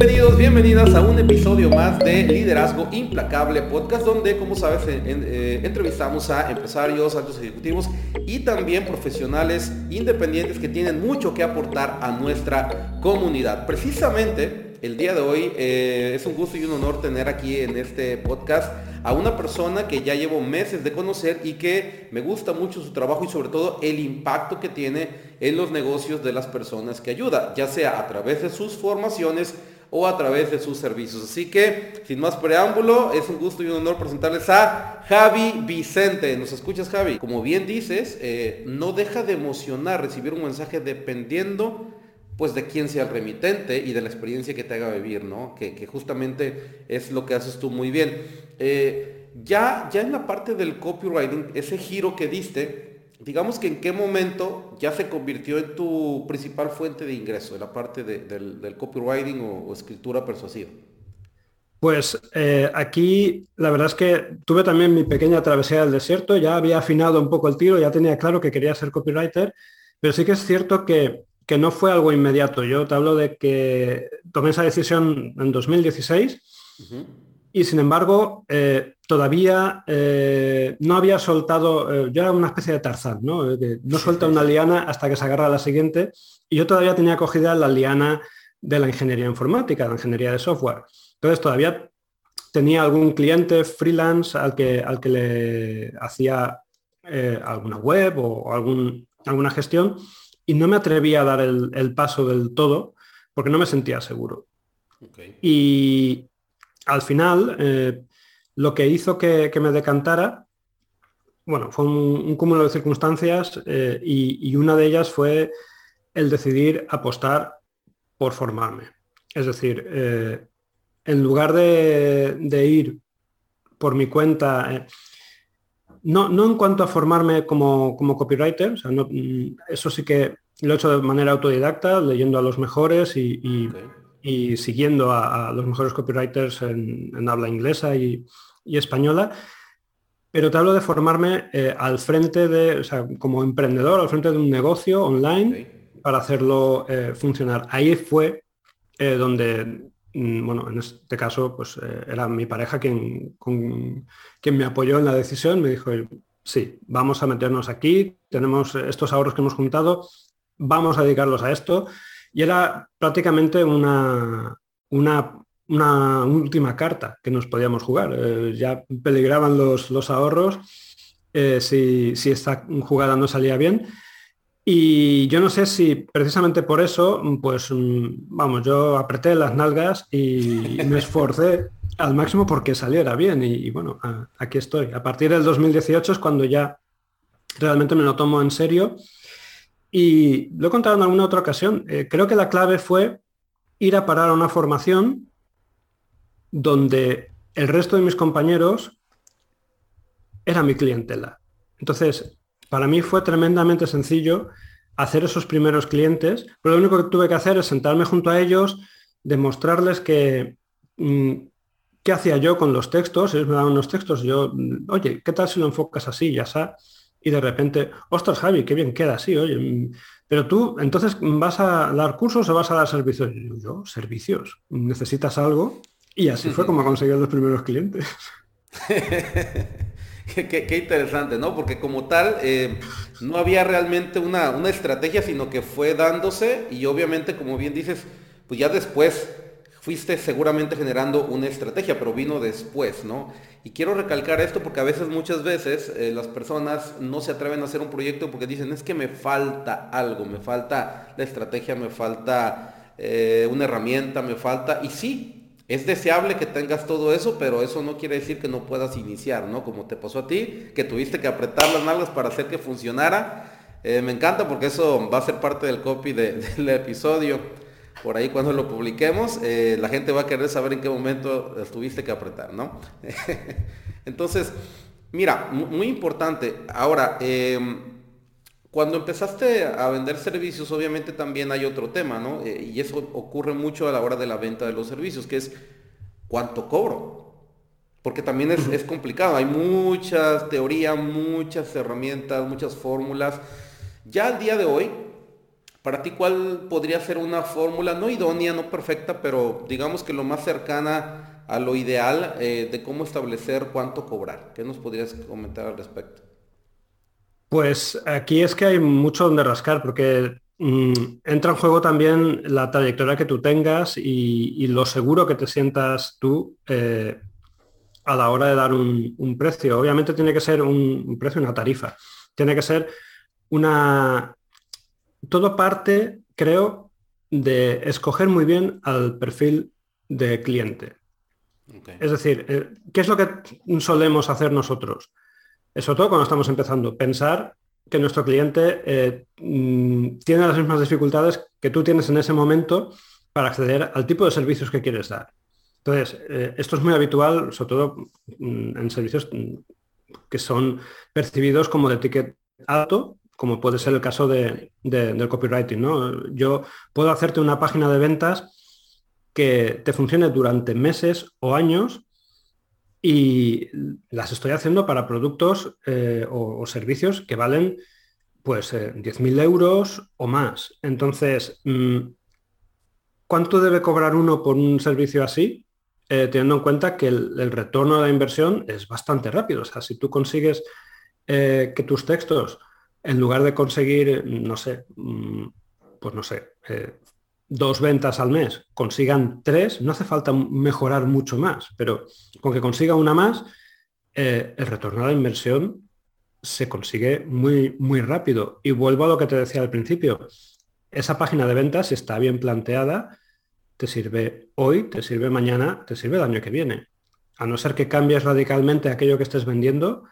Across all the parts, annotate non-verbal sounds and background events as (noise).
Bienvenidos, bienvenidas a un episodio más de Liderazgo Implacable Podcast, donde, como sabes, eh, entrevistamos a empresarios, altos ejecutivos y también profesionales independientes que tienen mucho que aportar a nuestra comunidad. Precisamente, el día de hoy eh, es un gusto y un honor tener aquí en este podcast a una persona que ya llevo meses de conocer y que me gusta mucho su trabajo y sobre todo el impacto que tiene en los negocios de las personas que ayuda, ya sea a través de sus formaciones o a través de sus servicios. Así que, sin más preámbulo, es un gusto y un honor presentarles a Javi Vicente. ¿Nos escuchas, Javi? Como bien dices, eh, no deja de emocionar recibir un mensaje dependiendo pues de quién sea el remitente y de la experiencia que te haga vivir, ¿no? Que, justamente es lo que haces tú muy bien. Eh, ya, ya en la parte del copywriting, ese giro que diste, digamos que en qué momento ya se convirtió en tu principal fuente de ingreso, en la parte del, copywriting o, escritura persuasiva. Pues eh, aquí la verdad es que tuve también mi pequeña travesía del desierto, ya había afinado un poco el tiro, ya tenía claro que quería ser copywriter, pero sí que es cierto que que no fue algo inmediato. Yo te hablo de que tomé esa decisión en 2016 y sin embargo eh, todavía eh, no había soltado, eh, yo era una especie de tarzán, ¿no? no suelta una liana hasta que se agarra la siguiente y yo todavía tenía cogida la liana de la ingeniería informática, la ingeniería de software. Entonces todavía tenía algún cliente freelance al que, al que le hacía alguna web o algún, alguna gestión y no me atrevía a dar el, paso del todo porque no me sentía seguro. Y al final, eh, lo que hizo que, me decantara, bueno, fue un, cúmulo de circunstancias eh, y, una de ellas fue el decidir apostar por formarme. Es decir, eh, en lugar de, ir por mi cuenta, no, no en cuanto a formarme como, copywriter, mm, eso sí que lo he hecho de manera autodidacta, leyendo a los mejores y, siguiendo a, los mejores copywriters en, habla inglesa y, española. Pero te hablo de formarme eh, al frente de, o sea, como emprendedor, al frente de un negocio online para hacerlo eh, funcionar. Ahí fue eh, donde Mm, bueno, en este caso, pues era mi pareja quien, quien me apoyó en la decisión, me dijo, sí, vamos a meternos aquí, tenemos estos ahorros que hemos juntado, vamos a dedicarlos a esto. Y era prácticamente una, una, una última carta que nos podíamos jugar. Eh, ya peligraban los, los ahorros eh, si, si esta jugada no salía bien. Y yo no sé si precisamente por eso, pues mm, vamos, yo apreté las nalgas y me esforcé al máximo porque saliera bien. Y, bueno, aquí estoy. A partir del 2018 es cuando ya realmente me lo tomo en serio. Y lo he contado en alguna otra ocasión. Eh, creo que la clave fue ir a parar a una formación donde el resto de mis compañeros era mi clientela. Entonces, para mí fue tremendamente sencillo hacer esos primeros clientes, pero lo único que tuve que hacer es sentarme junto a ellos, demostrarles que mm, qué hacía yo con los textos, ellos me daban unos textos, yo, oye, ¿qué tal si lo enfocas así, ya está? Y de repente, ostras Javi, qué bien queda así, oye, mm, pero tú entonces vas a dar cursos o vas a dar servicios. yo, servicios, necesitas algo. Y así fue como conseguí los primeros clientes. (laughs) Qué, interesante, ¿no? Porque como tal, eh, no había realmente una, estrategia, sino que fue dándose y obviamente, como bien dices, pues ya después fuiste seguramente generando una estrategia, pero vino después, ¿no? Y quiero recalcar esto porque a veces, muchas veces, eh, las personas no se atreven a hacer un proyecto porque dicen, es que me falta algo, me falta la estrategia, me falta eh, una herramienta, me falta, y sí, es deseable que tengas todo eso, pero eso no quiere decir que no puedas iniciar, ¿no? Como te pasó a ti, que tuviste que apretar las nalgas para hacer que funcionara. Eh, me encanta porque eso va a ser parte del copy (laughs) del episodio. Por ahí cuando lo publiquemos, eh, la gente va a querer saber en qué momento tuviste que apretar, ¿no? (laughs) Entonces, mira, muy importante. Ahora, em, cuando empezaste a vender servicios, obviamente también hay otro tema, ¿no? Eh, y eso ocurre mucho a la hora de la venta de los servicios, que es cuánto cobro. Porque también es, complicado, hay muchas teorías, muchas herramientas, muchas fórmulas. Ya al día de hoy, Para ti, ¿cuál podría ser una fórmula, no idónea, no perfecta, pero digamos que lo más cercana a lo ideal eh, de cómo establecer cuánto cobrar? ¿Qué nos podrías comentar al respecto? Pues aquí es que hay mucho donde rascar, porque mm, entra en juego también la trayectoria que tú tengas y, lo seguro que te sientas tú eh, a la hora de dar un, precio. Obviamente tiene que ser un, un precio, una tarifa. Tiene que ser una, todo parte, creo, de escoger muy bien al perfil de cliente. Es decir, eh, ¿qué es lo que solemos hacer nosotros? Sobre todo cuando estamos empezando, pensar que nuestro cliente eh, mm, tiene las mismas dificultades que tú tienes en ese momento para acceder al tipo de servicios que quieres dar. Entonces, eh, esto es muy habitual, sobre todo mm, en servicios mm, que son percibidos como de ticket alto como puede ser el caso de, del copywriting. ¿no? Yo puedo hacerte una página de ventas que te funcione durante meses o años y las estoy haciendo para productos eh, o, servicios que valen pues 10.000 eh, euros o más. Entonces, mm, ¿cuánto debe cobrar uno por un servicio así? Eh, teniendo en cuenta que el, el, retorno de la inversión es bastante rápido. O sea, si tú consigues que tus textos en lugar de conseguir, no sé, mm, pues no sé, eh, dos ventas al mes, consigan tres, no hace falta mejorar mucho más, pero con que consiga una más, eh, el retorno a la inversión se consigue muy, muy rápido. Y vuelvo a lo que te decía al principio. Esa página de ventas, si está bien planteada, te sirve hoy, te sirve mañana, te sirve el año que viene. A no ser que cambies radicalmente aquello que estés vendiendo,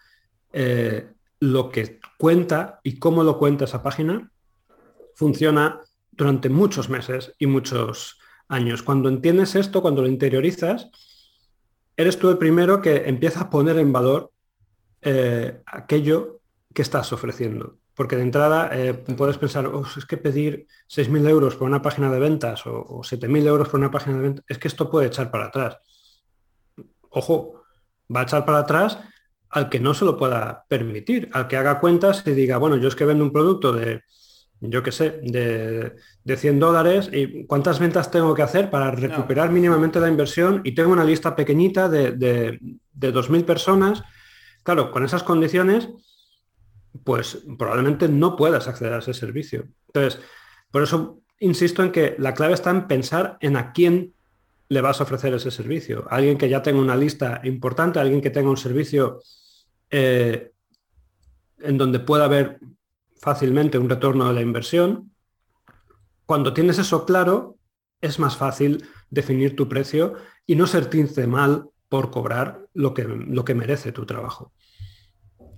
eh, lo que cuenta y cómo lo cuenta esa página funciona durante muchos meses y muchos años. Cuando entiendes esto, cuando lo interiorizas, eres tú el primero que empieza a poner en valor eh, aquello que estás ofreciendo. Porque de entrada eh, puedes pensar, es que pedir 6.000 euros por una página de ventas o, o 7.000 euros por una página de ventas, es que esto puede echar para atrás. Ojo, va a echar para atrás al que no se lo pueda permitir, al que haga cuentas y diga, bueno, yo es que vendo un producto de, yo qué sé, de, de 100 dólares y cuántas ventas tengo que hacer para recuperar mínimamente la inversión y tengo una lista pequeñita de, de, de 2.000 personas. Claro, con esas condiciones, pues probablemente no puedas acceder a ese servicio. Entonces, por eso insisto en que la clave está en pensar en a quién le vas a ofrecer ese servicio. Alguien que ya tenga una lista importante, alguien que tenga un servicio eh, en donde pueda haber fácilmente un retorno de la inversión. Cuando tienes eso claro, es más fácil definir tu precio y no sentirte mal por cobrar lo que, lo que merece tu trabajo.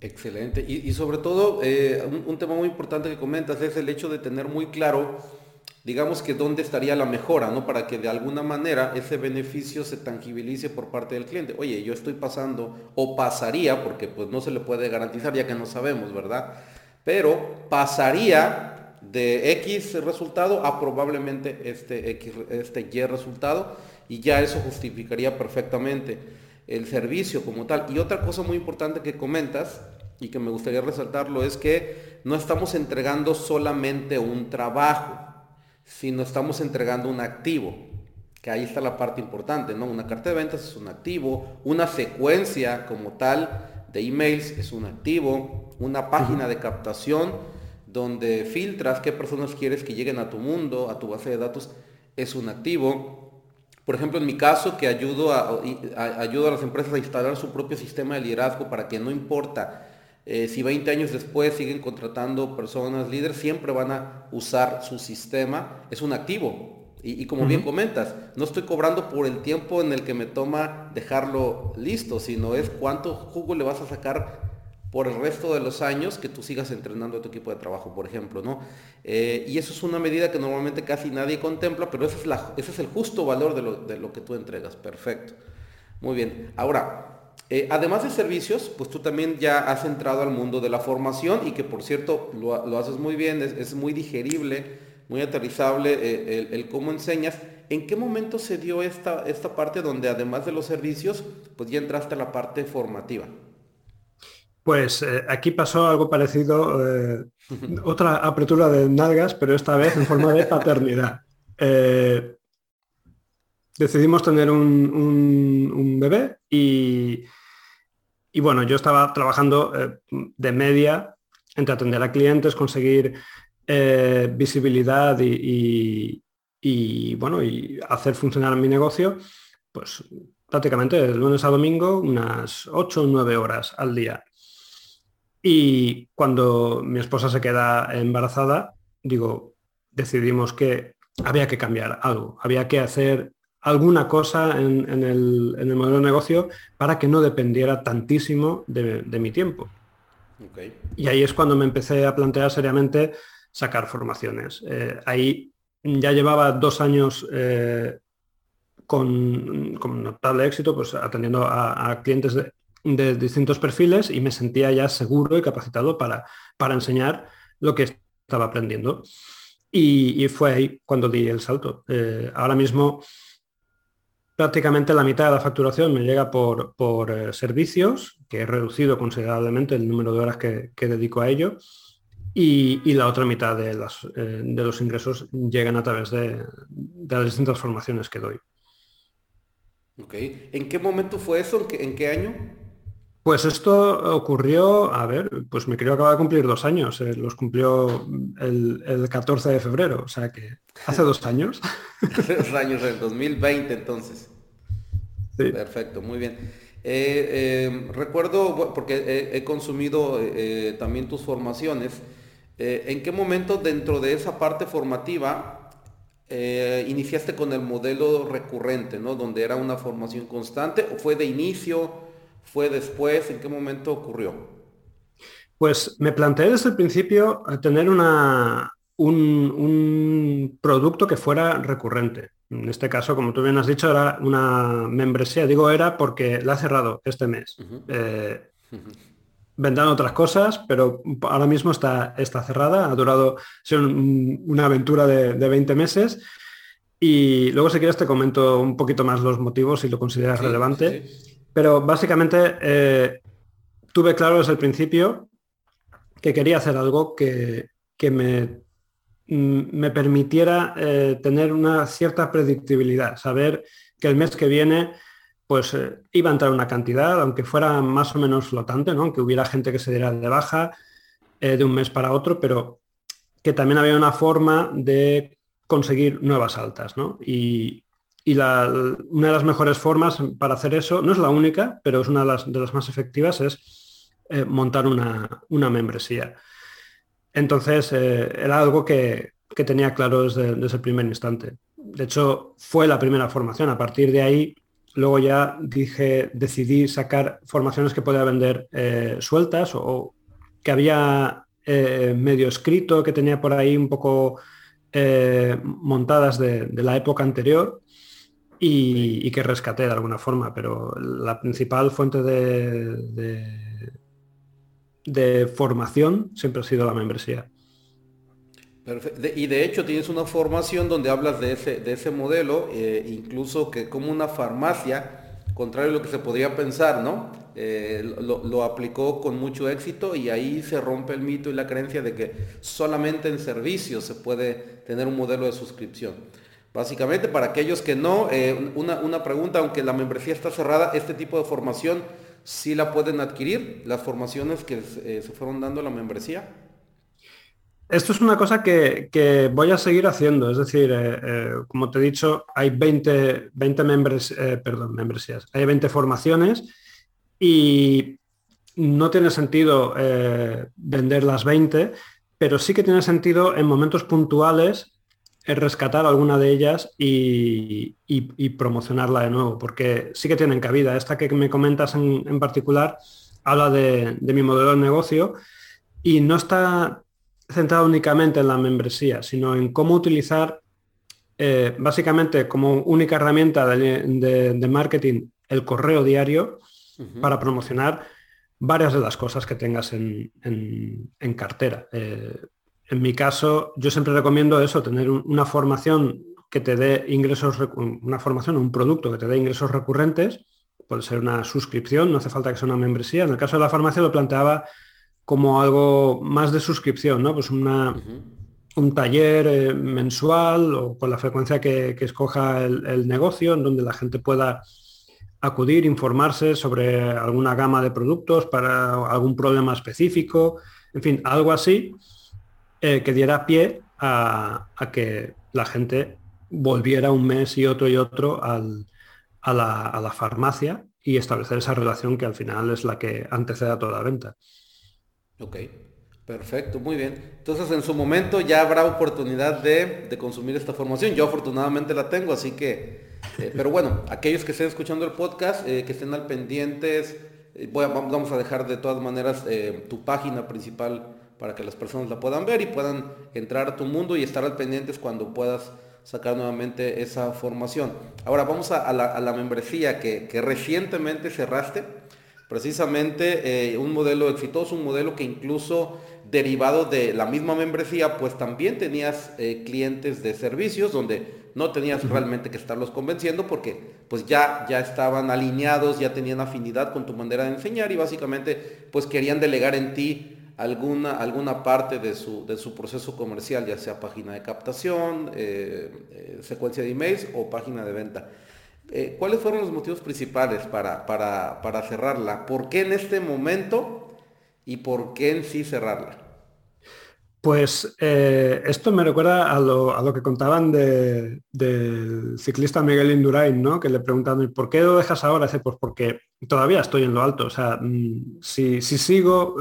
Excelente. Y, sobre todo, eh, un, tema muy importante que comentas es el hecho de tener muy claro digamos que dónde estaría la mejora, ¿no? Para que de alguna manera ese beneficio se tangibilice por parte del cliente. Oye, yo estoy pasando o pasaría, porque pues no se le puede garantizar ya que no sabemos, ¿verdad? Pero pasaría de X resultado a probablemente este, X, este Y resultado y ya eso justificaría perfectamente el servicio como tal. Y otra cosa muy importante que comentas y que me gustaría resaltarlo es que no estamos entregando solamente un trabajo si no estamos entregando un activo, que ahí está la parte importante, ¿no? Una carta de ventas es un activo, una secuencia como tal de emails es un activo, una página de captación donde filtras qué personas quieres que lleguen a tu mundo, a tu base de datos, es un activo. Por ejemplo, en mi caso, que ayudo a, ayudo a las empresas a instalar su propio sistema de liderazgo para que no importa eh, si 20 años después siguen contratando personas líderes, siempre van a usar su sistema. Es un activo. Y, como bien comentas, no estoy cobrando por el tiempo en el que me toma dejarlo listo, sino es cuánto jugo le vas a sacar por el resto de los años que tú sigas entrenando a tu equipo de trabajo, por ejemplo, ¿no? Eh, y eso es una medida que normalmente casi nadie contempla, pero ese es, la, ese es el justo valor de lo, de lo que tú entregas. Perfecto. Muy bien. Ahora, eh, además de servicios, pues tú también ya has entrado al mundo de la formación y que por cierto lo, haces muy bien, es, muy digerible, muy aterrizable eh, el, cómo enseñas. ¿En qué momento se dio esta, esta parte donde además de los servicios, pues ya entraste a la parte formativa? Pues eh, aquí pasó algo parecido, otra apertura de nalgas, pero esta vez en forma de paternidad. (laughs) Decidimos tener un, bebé y, y, bueno, yo estaba trabajando de media entre atender a clientes, conseguir visibilidad y, y, bueno, y hacer funcionar mi negocio, pues prácticamente de lunes a domingo unas 8 o 9 horas al día. Y cuando mi esposa se queda embarazada, digo, decidimos que había que cambiar algo, había que hacer alguna cosa en, el, modelo de negocio para que no dependiera tantísimo de, mi tiempo. Y ahí es cuando me empecé a plantear seriamente sacar formaciones. Eh, ahí ya llevaba dos años eh, con, notable éxito, pues atendiendo a, clientes de, distintos perfiles y me sentía ya seguro y capacitado para, para enseñar lo que estaba aprendiendo. Y, fue ahí cuando di el salto. Eh, ahora mismo prácticamente la mitad de la facturación me llega por, por eh, servicios, que he reducido considerablemente el número de horas que, que dedico a ello y, la otra mitad de, las, eh, de, los ingresos llegan a través de, las distintas formaciones que doy. Ok. ¿En qué momento fue eso? ¿En qué, año? Pues esto ocurrió, a ver, pues mi querido acaba de cumplir dos años, eh, los cumplió el, 14 de febrero, o sea que hace dos años. hace (laughs) dos años, en 2020 entonces. Sí. Perfecto, muy bien. Eh, recuerdo, porque he, consumido también tus formaciones, eh, ¿En qué momento dentro de esa parte formativa eh, iniciaste con el modelo recurrente, ¿no? donde era una formación constante? ¿O fue de inicio? ¿Fue después? ¿En qué momento ocurrió? Pues me planteé desde el principio tener una, un, producto que fuera recurrente. En este caso, como tú bien has dicho, era una membresía. Digo era porque la ha cerrado este mes vendrán otras cosas, pero ahora mismo está, está cerrada, ha durado una aventura de, 20 meses. Y luego si quieres te comento un poquito más los motivos si lo consideras relevante. Pero básicamente eh, tuve claro desde el principio que quería hacer algo que, me, mm, me, permitiera eh, tener una cierta predictibilidad, saber que el mes que viene pues eh, iba a entrar una cantidad, aunque fuera más o menos flotante, ¿no? aunque hubiera gente que se diera de baja eh, de un mes para otro, pero que también había una forma de conseguir nuevas altas. Y, una de las mejores formas para hacer eso, no es la única, pero es una de las, más efectivas, es montar una, membresía. Entonces, era algo que, tenía claro desde, desde el primer instante. De hecho, fue la primera formación. A partir de ahí Luego ya dije, decidí sacar formaciones que podía vender eh, sueltas o que había eh, medio escrito, que tenía por ahí un poco eh, montadas de, la época anterior y, que rescaté de alguna forma, pero la principal fuente de, de formación siempre ha sido la membresía. Y de hecho tienes una formación donde hablas de ese, de ese modelo, eh, incluso que como una farmacia, contrario a lo que se podría pensar, ¿no? Eh, lo, aplicó con mucho éxito y ahí se rompe el mito y la creencia de que solamente en servicios se puede tener un modelo de suscripción. Básicamente, para aquellos que no, eh, una, pregunta, aunque la membresía está cerrada, este tipo de formación sí la pueden adquirir, las formaciones que se fueron dando la membresía. Esto es una cosa que, voy a seguir haciendo, es decir, eh, eh, como te he dicho, hay 20, 20 membres, eh, perdón, membresías, hay 20 formaciones y no tiene sentido vender las 20, pero sí que tiene sentido en momentos puntuales rescatar alguna de ellas y, promocionarla de nuevo, porque sí que tienen cabida. Esta que me comentas en, particular habla de, de mi modelo de negocio y no está centrado únicamente en la membresía, sino en cómo utilizar eh, básicamente como única herramienta de, marketing el correo diario para promocionar varias de las cosas que tengas en, cartera. Eh, en mi caso, yo siempre recomiendo eso, tener una formación que te dé ingresos, una formación, un producto que te dé ingresos recurrentes puede ser una suscripción, no hace falta que sea una membresía. En el caso de la farmacia lo planteaba como algo más de suscripción, ¿no? Pues una, un taller eh, mensual o con la frecuencia que, escoja el, negocio, en donde la gente pueda acudir, informarse sobre alguna gama de productos para algún problema específico, en fin, algo así eh, que diera pie a, que la gente volviera un mes y otro y otro a, la, farmacia y establecer esa relación que al final es la que antecede a toda venta. Ok. Perfecto, muy bien. Entonces en su momento ya habrá oportunidad de, consumir esta formación. Yo afortunadamente la tengo, así que, eh, (laughs) pero bueno, aquellos que estén escuchando el podcast, eh, que estén al pendientes, eh, vamos a dejar de todas maneras tu página principal para que las personas la puedan ver y puedan entrar a tu mundo y estar al pendientes cuando puedas sacar nuevamente esa formación. Ahora vamos a, la, membresía que, que recientemente cerraste precisamente un modelo exitoso, un modelo que incluso derivado de la misma membresía, pues también tenías eh, clientes de servicios donde no tenías realmente que estarlos convenciendo porque pues ya, ya estaban alineados, ya tenían afinidad con tu manera de enseñar y básicamente pues querían delegar en ti alguna, alguna parte de su, de su proceso comercial, ya sea página de captación, eh, eh, secuencia de emails o página de venta. ¿Cuáles fueron los motivos principales para, para, para cerrarla? ¿Por qué en este momento y por qué en sí cerrarla? Pues eh, esto me recuerda a lo, que contaban del ciclista Miguel Indurain, ¿no? que le preguntan, ¿por qué lo dejas ahora? Dice, pues porque todavía estoy en lo alto. O sea, mm, si, sigo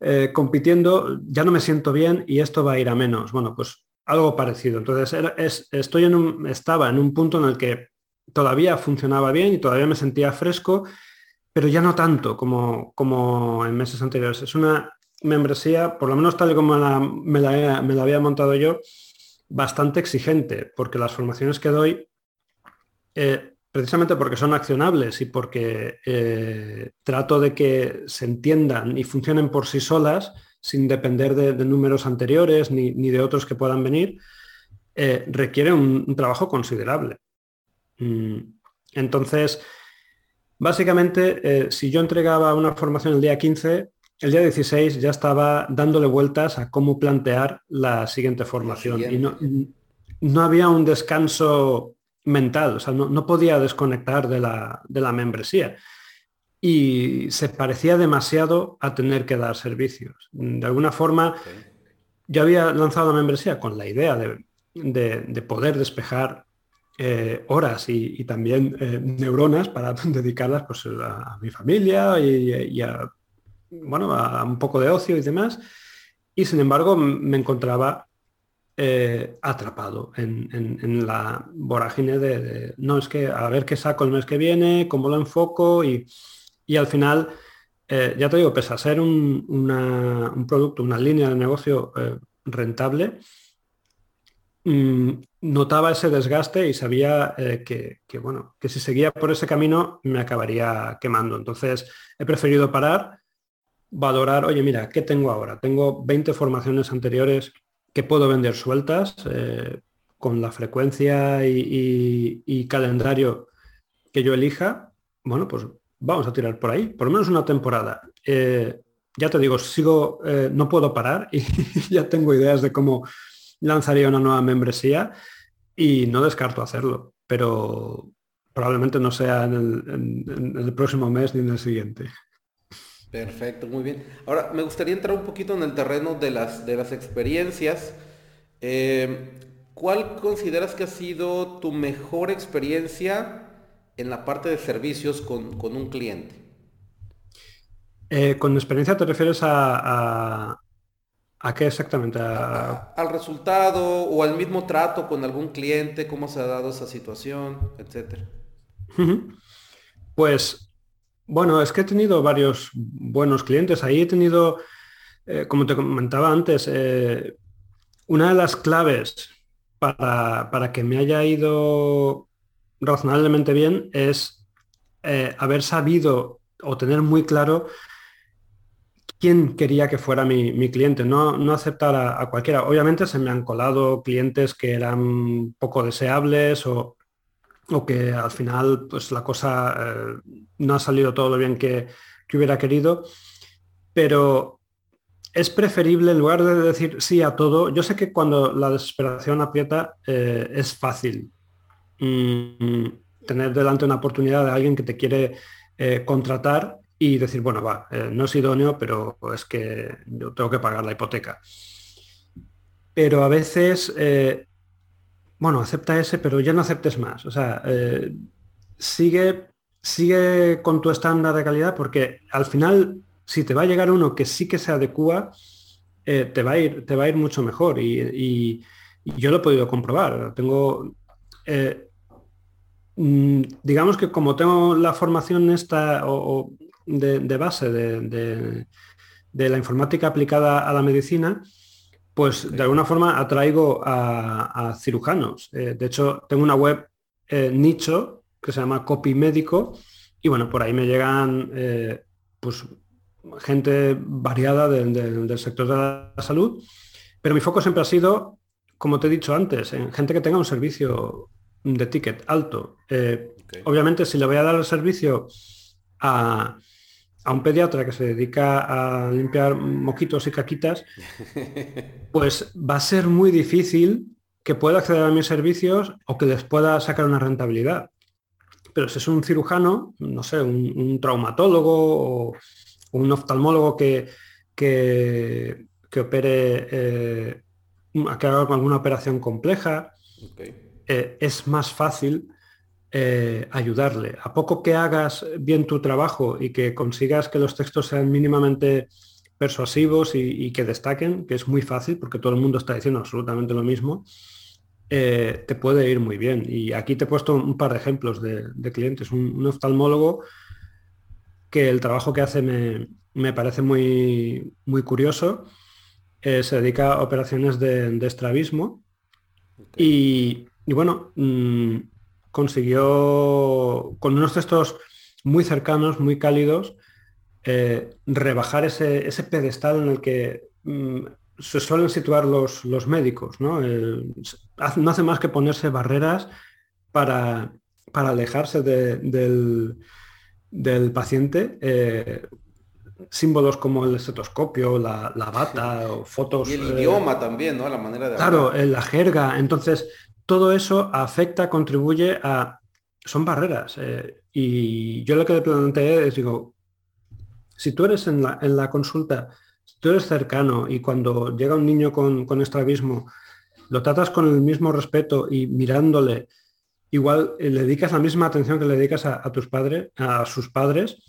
eh, compitiendo, ya no me siento bien y esto va a ir a menos. Bueno, pues algo parecido. Entonces, estoy en un, estaba en un punto en el que todavía funcionaba bien y todavía me sentía fresco, pero ya no tanto como, como en meses anteriores. Es una membresía, por lo menos tal y como me, la, había montado yo, bastante exigente, porque las formaciones que doy, eh, precisamente porque son accionables y porque eh, trato de que se entiendan y funcionen por sí solas, sin depender de, números anteriores ni, de otros que puedan venir, eh, requiere un, trabajo considerable. Mm, entonces, básicamente, si yo entregaba una formación el día 15, el día 16 ya estaba dándole vueltas a cómo plantear la siguiente formación. Y no, había un descanso mental, o sea, no, podía desconectar de la, membresía y se parecía demasiado a tener que dar servicios. De alguna forma, yo había lanzado la membresía con la idea de, poder despejar eh, horas y, también eh, neuronas para (laughs) dedicarlas pues, a, mi familia y a bueno, a un poco de ocio y demás. Y sin embargo me encontraba eh, atrapado en, la vorágine de, no, es que a ver qué saco el mes que viene, cómo lo enfoco y, al final, eh, ya te digo, pese a ser un, producto, una línea de negocio eh, rentable, mm, notaba ese desgaste y sabía que, que, bueno, que si seguía por ese camino me acabaría quemando. Entonces he preferido parar valorar, oye, mira, ¿qué tengo ahora? Tengo 20 formaciones anteriores que puedo vender sueltas eh, con la frecuencia y, calendario que yo elija. Bueno, pues vamos a tirar por ahí, por lo menos una temporada. Eh, ya te digo, sigo, eh, no puedo parar y (laughs) ya tengo ideas de cómo lanzaría una nueva membresía y no descarto hacerlo, pero probablemente no sea en el próximo mes ni en el siguiente. Perfecto, muy bien. Ahora, me gustaría entrar un poquito en el terreno de las, de las experiencias. Eh, ¿Cuál consideras que ha sido tu mejor experiencia en la parte de servicios con, un cliente? Eh, con experiencia te refieres a, a, qué exactamente? al resultado o al mismo trato con algún cliente, cómo se ha dado esa situación, etcétera. Pues bueno, es que he tenido varios buenos clientes. Ahí he tenido, eh, como te comentaba antes, eh, una de las claves para, que me haya ido razonablemente bien es eh, haber sabido o tener muy claro quién quería que fuera mi, cliente, no, no aceptar a, cualquiera. Obviamente se me han colado clientes que eran poco deseables o o que al final pues la cosa eh, no ha salido todo lo bien que, hubiera querido, pero es preferible en lugar de decir sí a todo, yo sé que cuando la desesperación aprieta eh, es fácil mm, tener delante una oportunidad de alguien que te quiere eh, contratar y decir, bueno, va, no es idóneo, pero es que yo tengo que pagar la hipoteca. Pero a veces bueno, acepta ese, pero ya no aceptes más. O sea, eh, sigue, sigue con tu estándar de calidad porque al final, si te va a llegar uno que sí que se adecua, eh, te, va a ir, te va a ir mucho mejor. Y, yo lo he podido comprobar. Tengo, eh, mm, digamos que como tengo la formación esta o, de, base de, de la informática aplicada a la medicina, pues de alguna forma atraigo a, cirujanos. Eh, de hecho, tengo una web eh, nicho que se llama Copy Médico y bueno, por ahí me llegan eh, pues, gente variada del sector de la salud, pero mi foco siempre ha sido, como te he dicho antes, en gente que tenga un servicio de ticket alto. Obviamente, si le voy a dar el servicio a, a un pediatra que se dedica a limpiar moquitos y caquitas, (laughs) pues va a ser muy difícil que pueda acceder a mis servicios o que les pueda sacar una rentabilidad. Pero si es un cirujano, no sé, un, traumatólogo o un oftalmólogo que, que, opere, eh, que haga alguna operación compleja, eh, es más fácil eh, ayudarle. A poco que hagas bien tu trabajo y que consigas que los textos sean mínimamente persuasivos y, que destaquen, que es muy fácil porque todo el mundo está diciendo absolutamente lo mismo, eh, te puede ir muy bien. Y aquí te he puesto un par de ejemplos de, clientes. Un, oftalmólogo que el trabajo que hace me, parece muy, muy curioso. Eh, se dedica a operaciones de, estrabismo. Y, bueno, mm, consiguió, con unos textos muy cercanos, muy cálidos, eh, rebajar ese, pedestal en el que mm, se suelen situar los, los médicos. ¿no? no hace más que ponerse barreras para, para alejarse del, del, paciente. Eh, símbolos como el estetoscopio, la, bata, o fotos. Y el idioma también, ¿no? La manera de. Claro, la jerga. Entonces, todo eso afecta, contribuye a... Son barreras. Eh, y yo lo que le planteé es, digo, si tú eres en la, consulta, si tú eres cercano y cuando llega un niño con, con estrabismo, lo tratas con el mismo respeto y mirándole, igual eh, le dedicas la misma atención que le dedicas a, tus padres, a sus padres,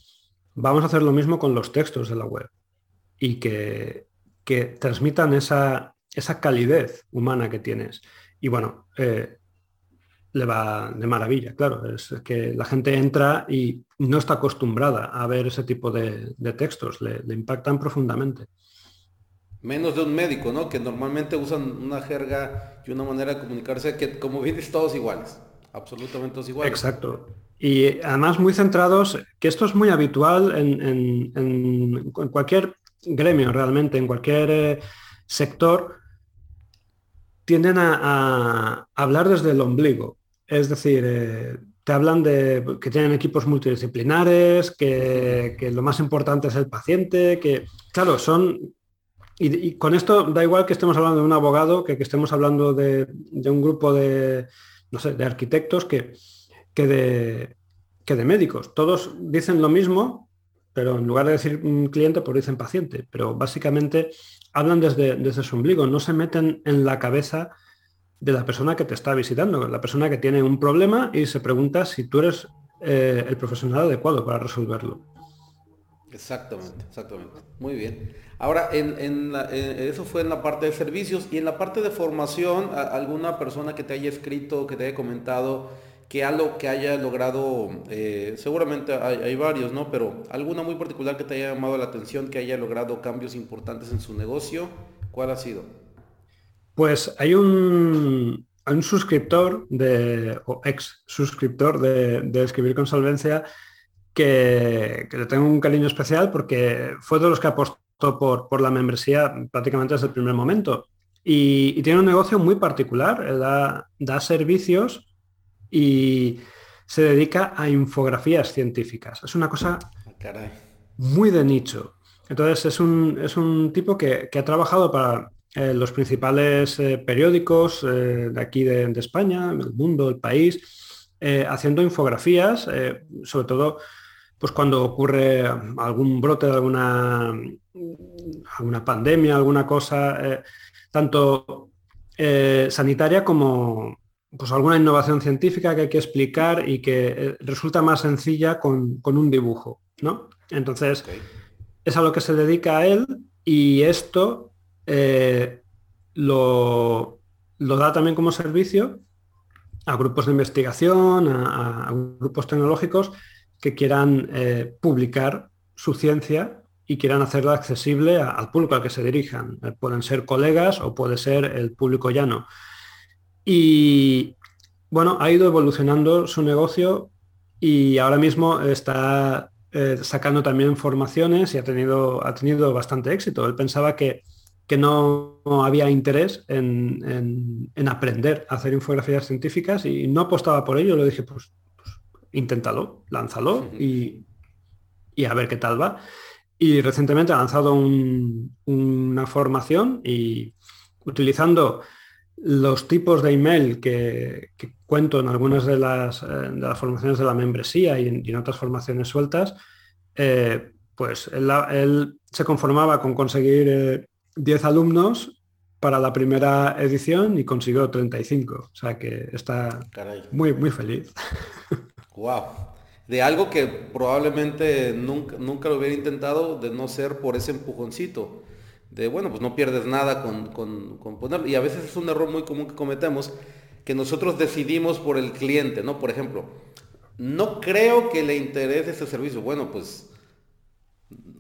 vamos a hacer lo mismo con los textos de la web y que, que transmitan esa, esa calidez humana que tienes. Y bueno, eh, le va de maravilla, claro. Es que la gente entra y no está acostumbrada a ver ese tipo de, textos, le, impactan profundamente. Menos de un médico, ¿no? Que normalmente usan una jerga y una manera de comunicarse que, como bien todos iguales, absolutamente todos iguales. Exacto. Y además muy centrados, que esto es muy habitual en, cualquier gremio realmente, en cualquier eh, sector, tienden a, hablar desde el ombligo. Es decir, eh, te hablan de que tienen equipos multidisciplinares, que, lo más importante es el paciente, que, claro, son... Y, con esto da igual que estemos hablando de un abogado, que, que estemos hablando de, un grupo de, no sé, de arquitectos, que, que, de, que de médicos. Todos dicen lo mismo, pero en lugar de decir cliente, pues dicen paciente. Pero básicamente hablan desde, desde su ombligo, no se meten en la cabeza de la persona que te está visitando, la persona que tiene un problema y se pregunta si tú eres eh, el profesional adecuado para resolverlo. Exactamente, exactamente. Muy bien. Ahora, en, eso fue en la parte de servicios y en la parte de formación, alguna persona que te haya escrito, que te haya comentado que algo que haya logrado, eh, seguramente hay, varios, ¿no? Pero alguna muy particular que te haya llamado la atención, que haya logrado cambios importantes en su negocio, ¿cuál ha sido? Pues hay un, un suscriptor de, o ex suscriptor de, Escribir con Solvencia que, le tengo un cariño especial porque fue de los que apostó por, por la membresía prácticamente desde el primer momento. Y, tiene un negocio muy particular, da, da servicios y se dedica a infografías científicas. Es una cosa ah, muy de nicho. Entonces es un, es un tipo que, ha trabajado para eh, los principales eh, periódicos eh, de aquí de, de, España, el mundo, el país, haciendo infografías, sobre todo pues cuando ocurre algún brote de alguna, alguna pandemia, alguna cosa, tanto sanitaria como, pues alguna innovación científica que hay que explicar y que eh, resulta más sencilla con, un dibujo, ¿no? Entonces, es a lo que se dedica a él y esto eh, lo, da también como servicio a grupos de investigación, a, grupos tecnológicos que quieran eh, publicar su ciencia y quieran hacerla accesible al público al que se dirijan. pueden ser colegas o puede ser el público llano. Y bueno, ha ido evolucionando su negocio y ahora mismo está eh, sacando también formaciones y ha tenido, ha tenido bastante éxito. Él pensaba que, que no, había interés en, aprender a hacer infografías científicas y no apostaba por ello. Le dije, pues, pues inténtalo, lánzalo y, a ver qué tal va. Y recientemente ha lanzado una formación y utilizando los tipos de email que, cuento en algunas de las, eh, formaciones de la membresía y en, otras formaciones sueltas, eh, pues él, se conformaba con conseguir 10 eh, alumnos para la primera edición y consiguió 35. O sea que está muy, muy feliz. (laughs) Wow. De algo que probablemente nunca, nunca lo hubiera intentado de no ser por ese empujoncito de, bueno, pues no pierdes nada con, con, ponerlo. Y a veces es un error muy común que cometemos, que nosotros decidimos por el cliente, ¿no? Por ejemplo, no creo que le interese ese servicio. Bueno, pues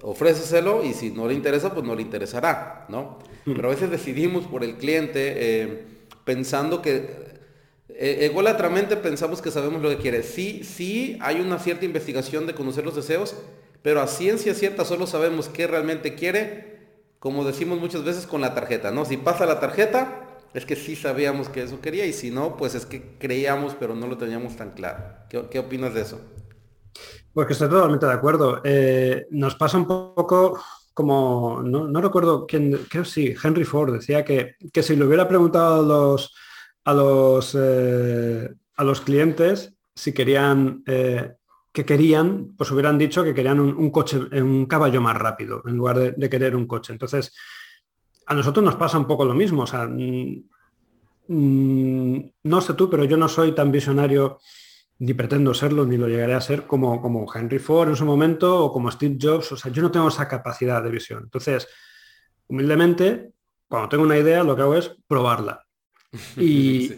ofréceselo y si no le interesa, pues no le interesará, ¿no? Pero a veces decidimos por el cliente eh, pensando que eh, ególatramente pensamos que sabemos lo que quiere. Sí, sí hay una cierta investigación de conocer los deseos, pero a ciencia cierta solo sabemos qué realmente quiere como decimos muchas veces con la tarjeta, ¿no? Si pasa la tarjeta, es que sí sabíamos que eso quería y si no, pues es que creíamos, pero no lo teníamos tan claro. ¿Qué, opinas de eso? Pues que estoy totalmente de acuerdo. Eh, nos pasa un poco como, no, recuerdo quién, creo sí, Henry Ford decía que, que si le hubiera preguntado a los, a los, eh, a los clientes si querían eh, que querían, pues hubieran dicho que querían un, coche, un caballo más rápido, en lugar de, querer un coche. Entonces, a nosotros nos pasa un poco lo mismo. O sea, mm, mm, no sé tú, pero yo no soy tan visionario, ni pretendo serlo, ni lo llegaré a ser como, como Henry Ford en su momento o como Steve Jobs. O sea, yo no tengo esa capacidad de visión. Entonces, humildemente, cuando tengo una idea, lo que hago es probarla. (laughs) Y,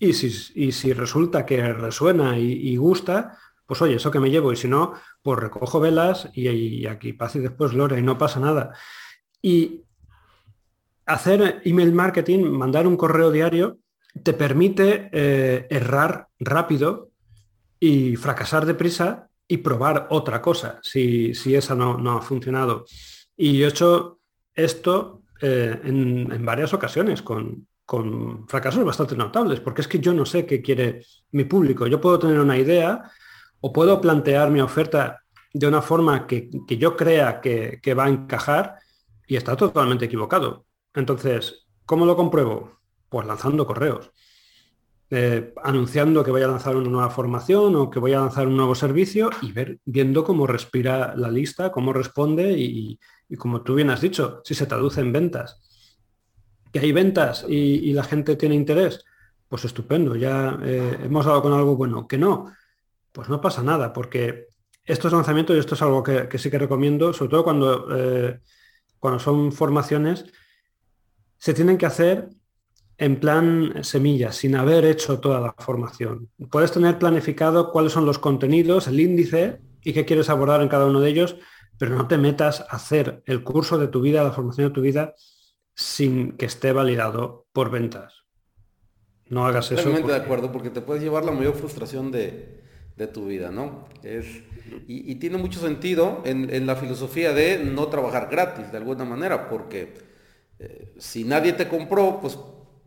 y, si, si, resulta que resuena y gusta, pues oye, eso que me llevo y si no, pues recojo velas y, aquí paz y después gloria y no pasa nada. Y hacer email marketing, mandar un correo diario, te permite eh, errar rápido y fracasar deprisa y probar otra cosa si, esa no, ha funcionado. Y he hecho esto eh, en, varias ocasiones con, con fracasos bastante notables, porque es que yo no sé qué quiere mi público. Yo puedo tener una idea, o puedo plantear mi oferta de una forma que, yo crea que, va a encajar y está totalmente equivocado. Entonces, ¿cómo lo compruebo? Pues lanzando correos. Eh, anunciando que voy a lanzar una nueva formación o que voy a lanzar un nuevo servicio y ver, viendo cómo respira la lista, cómo responde y, como tú bien has dicho, si se traduce en ventas. Que hay ventas y, la gente tiene interés, pues estupendo, ya eh, hemos dado con algo bueno. Que no, pues no pasa nada, porque estos lanzamientos, y esto es algo que, sí que recomiendo, sobre todo cuando, eh, cuando son formaciones, se tienen que hacer en plan semilla, sin haber hecho toda la formación. Puedes tener planificado cuáles son los contenidos, el índice y qué quieres abordar en cada uno de ellos, pero no te metas a hacer el curso de tu vida, la formación de tu vida, sin que esté validado por ventas. No hagas eso. Totalmente de acuerdo, porque te puedes llevar la mayor frustración de, de tu vida, ¿no? Es, y, tiene mucho sentido en, la filosofía de no trabajar gratis, de alguna manera, porque eh, si nadie te compró, pues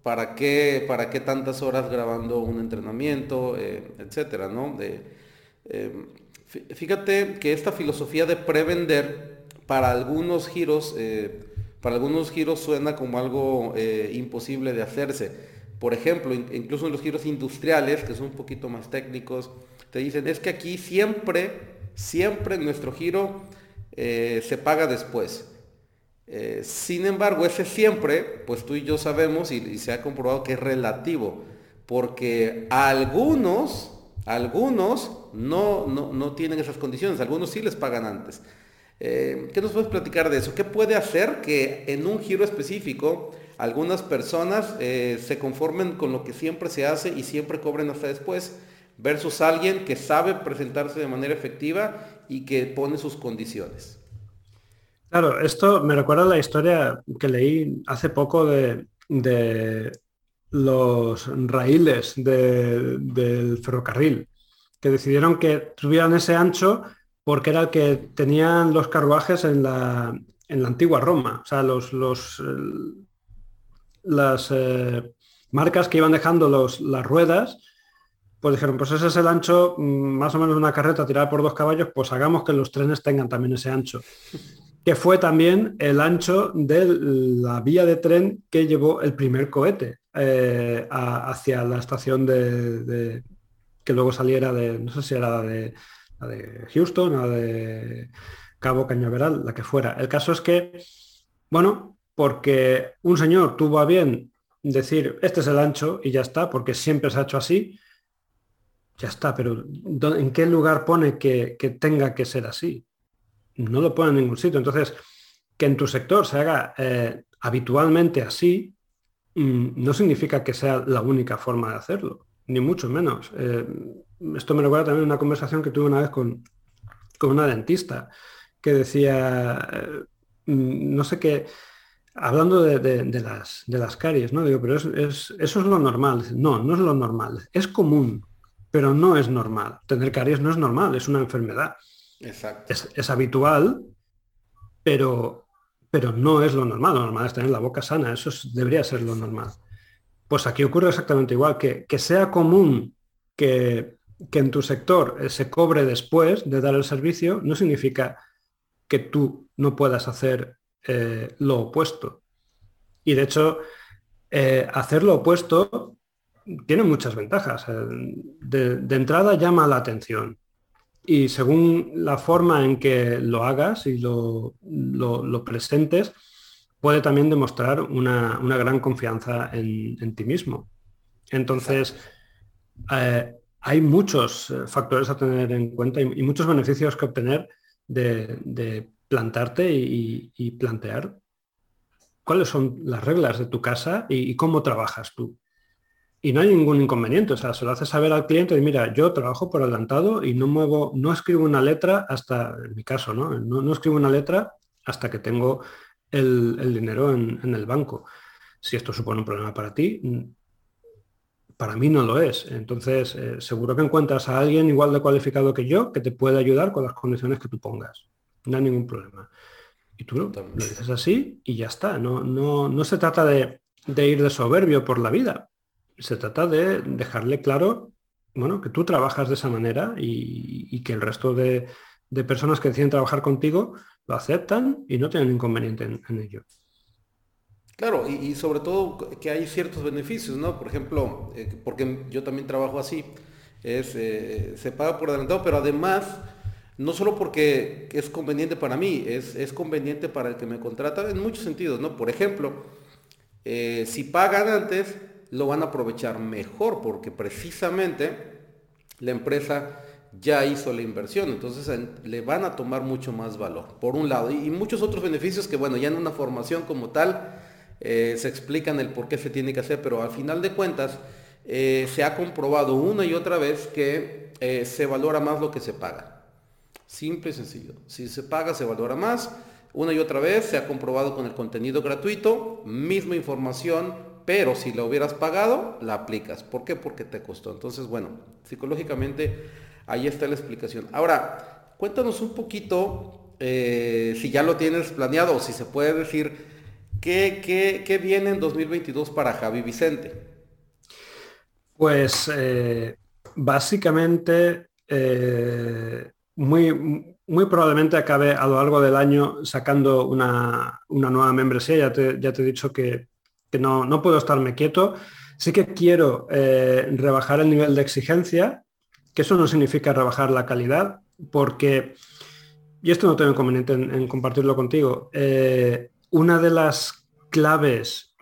¿para qué, para qué tantas horas grabando un entrenamiento, eh, etcétera, ¿no? Em, fíjate que esta filosofía de prevender para algunos giros, eh, para algunos giros suena como algo eh, imposible de hacerse. Por ejemplo, incluso en los giros industriales, que son un poquito más técnicos, te dicen, es que aquí siempre, siempre nuestro giro se paga después. sin embargo, ese siempre, pues tú y yo sabemos y, se ha comprobado que es relativo, porque algunos algunos no, no, tienen esas condiciones, algunos sí les pagan antes. Eh, ¿Qué nos puedes platicar de eso? ¿Qué puede hacer que en un giro específico algunas personas eh, se conformen con lo que siempre se hace y siempre cobren hasta después, versus alguien que sabe presentarse de manera efectiva y que pone sus condiciones? Claro, esto me recuerda a la historia que leí hace poco de los raíles del ferrocarril, que decidieron que tuvieran ese ancho porque era el que tenían los carruajes en la, en la antigua Roma. O sea, los, los, las eh, marcas que iban dejando los, las ruedas, pues dijeron, pues ese es el ancho, mm, más o menos una carreta tirada por dos caballos, pues hagamos que los trenes tengan también ese ancho que fue también el ancho de la vía de tren que llevó el primer cohete eh, hacia la estación de, que luego saliera de, no sé si era de, de Houston o de Cabo Cañaveral, la que fuera. El caso es que, bueno, porque un señor tuvo a bien decir, este es el ancho y ya está, porque siempre se ha hecho así, ya está, pero ¿en qué lugar pone que tenga que ser así? no lo pone en ningún sitio. Entonces, que en tu sector se haga eh, habitualmente así, mm, no significa que sea la única forma de hacerlo, ni mucho menos. Eh, esto me recuerda también una conversación que tuve una vez con, con una dentista que decía, eh, mm, no sé qué, hablando de, las, de las caries, ¿no? Digo, pero es, eso es lo normal. No, no es lo normal. Es común, pero no es normal. Tener caries no es normal, es una enfermedad. Es, habitual, pero, pero no es lo normal. Lo normal es tener la boca sana, eso debería ser lo normal. Pues aquí ocurre exactamente igual, que, que sea común que, en tu sector eh, se cobre después de dar el servicio, no significa que tú no puedas hacer eh, lo opuesto. Y de hecho, eh, hacer lo opuesto tiene muchas ventajas. de, entrada llama la atención y según la forma en que lo hagas y lo, presentes, puede también demostrar una, gran confianza en, ti mismo. Entonces, eh, hay muchos eh, factores a tener en cuenta y, muchos beneficios que obtener de, plantarte y, plantear cuáles son las reglas de tu casa y cómo trabajas tú y no hay ningún inconveniente. O sea, se lo hace saber al cliente y mira, yo trabajo por adelantado y no muevo, no escribo una letra hasta, en mi caso, ¿no? No, escribo una letra hasta que tengo el, dinero en, el banco. Si esto supone un problema para ti, para mí no lo es. Entonces, eh, seguro que encuentras a alguien igual de cualificado que yo que te puede ayudar con las condiciones que tú pongas. No hay ningún problema. Y tú lo, dices así y ya está. No, no, no se trata de, de ir de soberbio por la vida, se trata de dejarle claro bueno, que tú trabajas de esa manera y, que el resto de, personas que deciden trabajar contigo lo aceptan y no tienen inconveniente en, ello. Claro, y, sobre todo que hay ciertos beneficios, ¿no? Por ejemplo, eh, porque yo también trabajo así, es, eh, se paga por adelantado, pero además, no solo porque es conveniente para mí, es, conveniente para el que me contrata en muchos sentidos, ¿no? Por ejemplo, eh, si pagan antes, lo van a aprovechar mejor porque precisamente la empresa ya hizo la inversión, entonces le van a tomar mucho más valor, por un lado, y, muchos otros beneficios que, bueno, ya en una formación como tal eh, se explican el por qué se tiene que hacer, pero al final de cuentas eh, se ha comprobado una y otra vez que eh, se valora más lo que se paga. Simple y sencillo. Si se paga, se valora más. Una y otra vez se ha comprobado con el contenido gratuito, misma información, pero si la hubieras pagado, la aplicas. ¿Por qué? Porque te costó. Entonces, bueno, psicológicamente ahí está la explicación. Ahora, cuéntanos un poquito, eh, si ya lo tienes planeado o si se puede decir, ¿Qué, viene en 2022 para Javi Vicente? Pues eh, básicamente eh, muy, muy probablemente acabe a lo largo del año sacando una, nueva membresía. Ya te, ya te he dicho que, no, no, puedo estarme quieto. Sí que quiero eh, rebajar el nivel de exigencia, que eso no significa rebajar la calidad, porque, y esto no tengo inconveniente en, compartirlo contigo, eh, una de las claves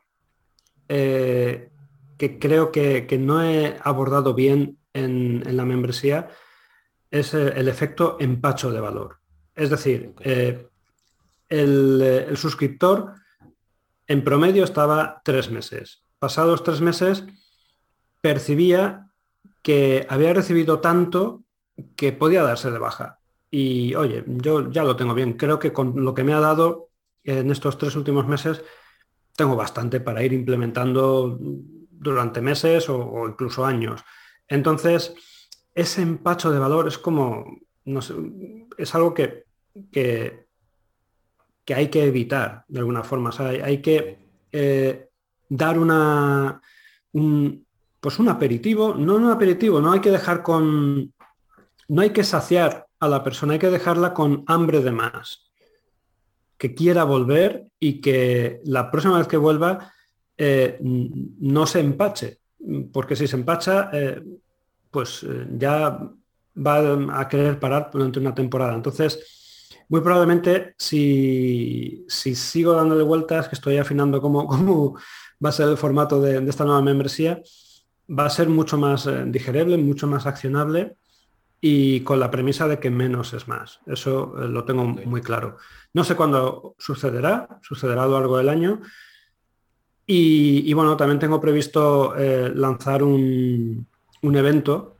eh, que creo que, no he abordado bien en, en la membresía es eh, el efecto empacho de valor. Es decir, eh, eh, el, suscriptor en promedio estaba tres meses. Pasados tres meses percibía que había recibido tanto que podía darse de baja. Y oye, yo ya lo tengo bien. Creo que con lo que me ha dado en estos tres últimos meses, tengo bastante para ir implementando durante meses o incluso años. Entonces, ese empacho de valor es como, no sé, es algo que, que, hay que evitar de alguna forma. hay, que eh, dar una, un, pues un aperitivo, no un aperitivo, no hay que dejar con, no hay que saciar a la persona, hay que dejarla con hambre de más, que quiera volver y que la próxima vez que vuelva eh, no se empache, porque si se empacha, eh, pues ya va a querer parar durante una temporada. Entonces, muy probablemente si, si sigo dándole vueltas, que estoy afinando cómo, (laughs) cómo va a ser el formato de, esta nueva membresía, va a ser mucho más eh, digerible, mucho más accionable y con la premisa de que menos es más. Eso eh, lo tengo muy claro. No sé cuándo sucederá, sucederá a lo largo del año. Y, bueno, también tengo previsto lanzar un, un evento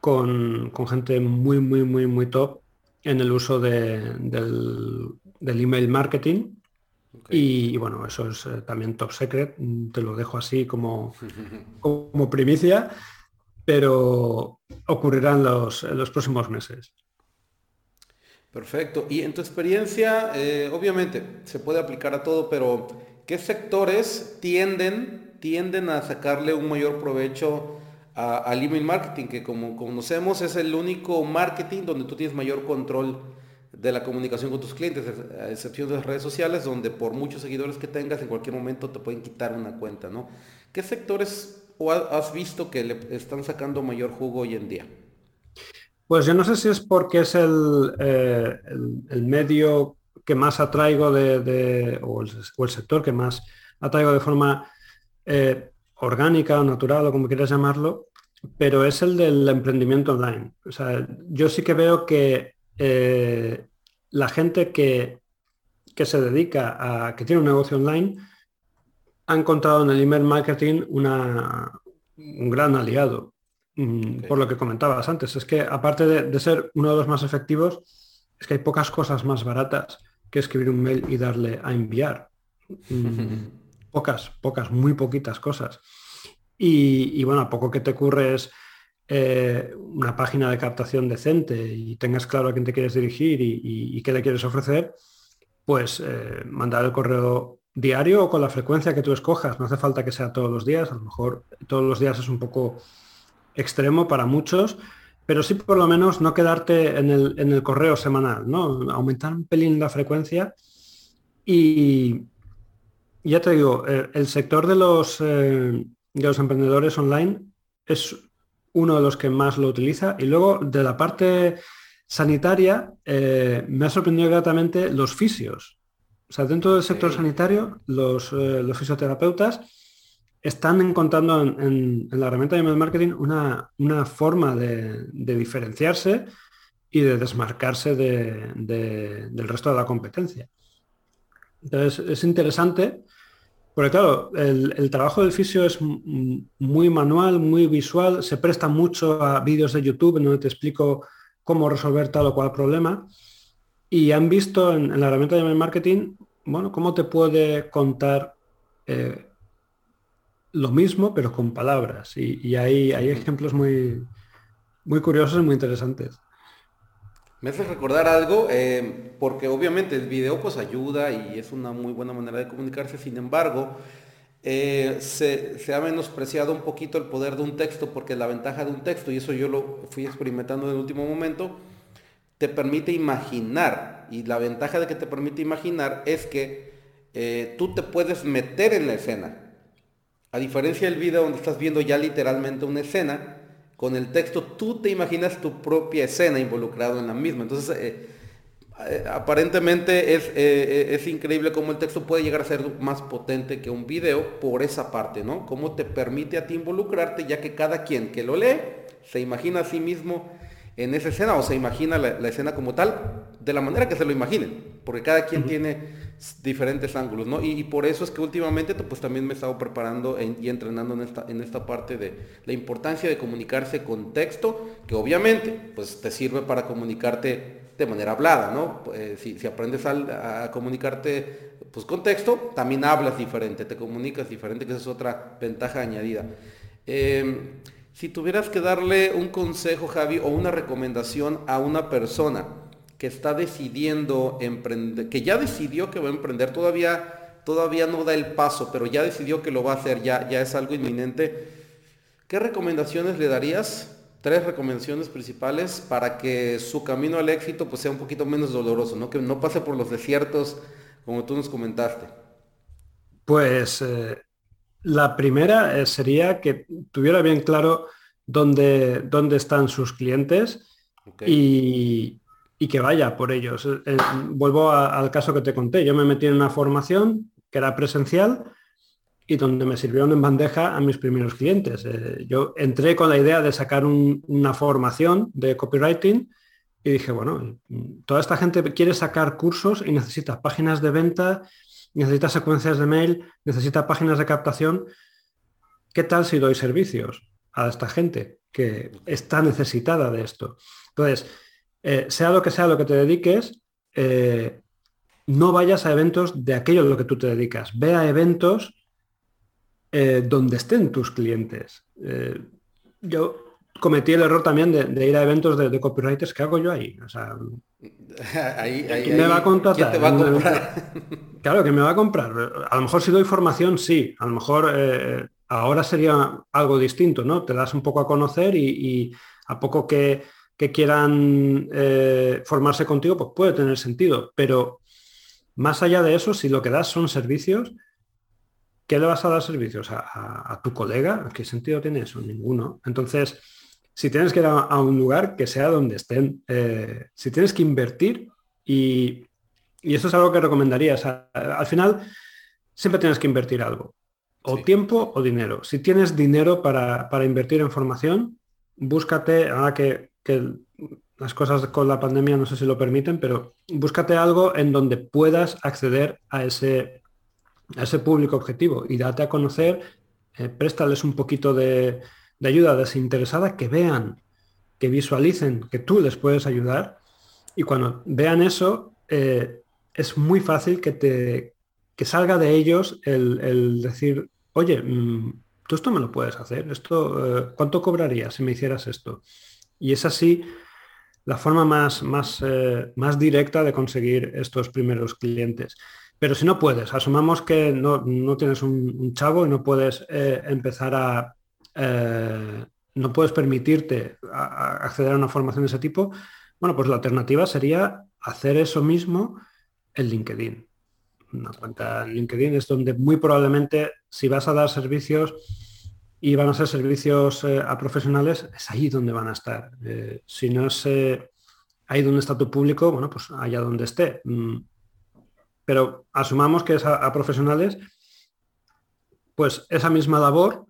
con, gente muy, muy, muy, muy top en el uso del, email marketing. Y, bueno, eso es eh, también top secret, te lo dejo así como, (laughs) como primicia, pero ocurrirá en los, los próximos meses. Perfecto. Y en tu experiencia, eh, obviamente, se puede aplicar a todo, pero ¿qué sectores tienden, tienden a sacarle un mayor provecho al email marketing, que como conocemos es el único marketing donde tú tienes mayor control de la comunicación con tus clientes, a excepción de las redes sociales, donde por muchos seguidores que tengas, en cualquier momento te pueden quitar una cuenta, ¿no? ¿Qué sectores has visto que le están sacando mayor jugo hoy en día? Pues yo no sé si es porque es el, eh, el, medio que más atraigo de, o, el, sector que más atraigo de forma eh, orgánica o natural o como quieras llamarlo, pero es el del emprendimiento online. O sea, yo sí que veo que eh, la gente que, que, se dedica a, que tiene un negocio online, ha encontrado en el email marketing una, un gran aliado. Mm, por lo que comentabas antes, es que aparte de, ser uno de los más efectivos, es que hay pocas cosas más baratas que escribir un mail y darle a enviar. (laughs) Pocas, pocas, muy poquitas cosas. Y, bueno, a poco que te curres eh, una página de captación decente y tengas claro a quién te quieres dirigir y, qué le quieres ofrecer, pues eh, mandar el correo diario o con la frecuencia que tú escojas. No hace falta que sea todos los días, a lo mejor todos los días es un poco extremo para muchos, pero sí por lo menos no quedarte en el, en el correo semanal, ¿no? Aumentar un pelín la frecuencia y, ya te digo, eh, el sector de los, eh, de los emprendedores online es uno de los que más lo utiliza. Y luego de la parte sanitaria, eh, me ha sorprendido gratamente los fisios. O sea, dentro del sector sanitario, los, fisioterapeutas están encontrando en, la herramienta de email marketing una, una forma de, diferenciarse y de desmarcarse del resto de la competencia. Entonces, es interesante porque claro, el, trabajo del fisio es muy manual, muy visual, se presta mucho a vídeos de YouTube en donde te explico cómo resolver tal o cual problema. Y han visto en, la herramienta de marketing, bueno, cómo te puede contar eh, lo mismo, pero con palabras. Y, hay, hay ejemplos muy, muy curiosos y muy interesantes. Me hace recordar algo, eh, porque obviamente el video pues ayuda y es una muy buena manera de comunicarse, sin embargo, eh, se, ha menospreciado un poquito el poder de un texto, porque la ventaja de un texto, y eso yo lo fui experimentando en el último momento, te permite imaginar, y la ventaja de que te permite imaginar es que eh, tú te puedes meter en la escena. A diferencia del video donde estás viendo ya literalmente una escena, con el texto tú te imaginas tu propia escena involucrado en la misma. Entonces, eh, eh, aparentemente es, es, increíble cómo el texto puede llegar a ser más potente que un video por esa parte, ¿no? Cómo te permite a ti involucrarte, ya que cada quien que lo lee se imagina a sí mismo en esa escena o se imagina la, escena como tal de la manera que se lo imaginen, porque cada quien tiene diferentes ángulos, ¿no? Y, por eso es que últimamente pues también me he estado preparando y entrenando en esta, en esta parte de la importancia de comunicarse con texto, que obviamente pues te sirve para comunicarte de manera hablada, ¿no? Eh, si, aprendes a, comunicarte pues con texto, también hablas diferente, te comunicas diferente, que esa es otra ventaja añadida. Em, si tuvieras que darle un consejo, Javi, o una recomendación a una persona que está decidiendo emprender, que ya decidió que va a emprender, todavía, todavía no da el paso, pero ya decidió que lo va a hacer, ya, ya es algo inminente, ¿qué recomendaciones le darías? Tres recomendaciones principales para que su camino al éxito pues, sea un poquito menos doloroso, ¿no? que no pase por los desiertos como tú nos comentaste. Pues eh, la primera eh, sería que tuviera bien claro dónde, dónde están sus clientes y, que vaya por ellos. Eh, eh, vuelvo al caso que te conté. Yo me metí en una formación que era presencial y donde me sirvieron en bandeja a mis primeros clientes. yo entré con la idea de sacar una formación de copywriting y dije, bueno, toda esta gente quiere sacar cursos y necesita páginas de venta necesita secuencias de mail, necesita páginas de captación. ¿Qué tal si doy servicios a esta gente que está necesitada de esto? Entonces, eh, sea lo que sea lo que te dediques, eh, no vayas a eventos de aquello a lo que tú te dedicas. Ve a eventos eh, donde estén tus clientes. yo cometí el error también de, ir a eventos de, copywriters. ¿Qué hago yo ahí? O sea, (laughs) ¿Quién me va a contratar? te va a comprar? (laughs) Claro, que me va a comprar. A lo mejor si doy formación, sí. A lo mejor eh, ahora sería algo distinto, ¿no? Te das un poco a conocer y, a poco que, quieran eh, formarse contigo, pues puede tener sentido. Pero más allá de eso, si lo que das son servicios, ¿qué le vas a dar servicios? ¿A, tu colega? ¿Qué sentido tiene eso? Ninguno. Entonces, si tienes que ir a, un lugar que sea donde estén, eh, si tienes que invertir y, eso es algo que recomendaría. al final, siempre tienes que invertir algo, o tiempo o dinero. Si tienes dinero para, invertir en formación, búscate, ahora que, las cosas con la pandemia no sé si lo permiten, pero búscate algo en donde puedas acceder a ese, a ese público objetivo y date a conocer, eh, préstales un poquito de, de ayuda desinteresada, que vean, que visualicen que tú les puedes ayudar y cuando vean eso, eh, es muy fácil que te que salga de ellos el, decir, oye, mm, tú esto me lo puedes hacer, esto, eh, ¿cuánto cobraría si me hicieras esto? Y es así la forma más, más, eh, más directa de conseguir estos primeros clientes. Pero si no puedes, asumamos que no, tienes un, chavo y no puedes empezar a, eh, no puedes permitirte acceder a una formación de ese tipo, bueno, pues la alternativa sería hacer eso mismo en LinkedIn. Una cuenta en LinkedIn es donde muy probablemente si vas a dar servicios y van a ser servicios eh, a profesionales, es ahí donde van a estar. Eh, si no es ahí donde está tu público, bueno, pues allá donde esté. Mm. Pero asumamos que es a profesionales, pues esa misma labor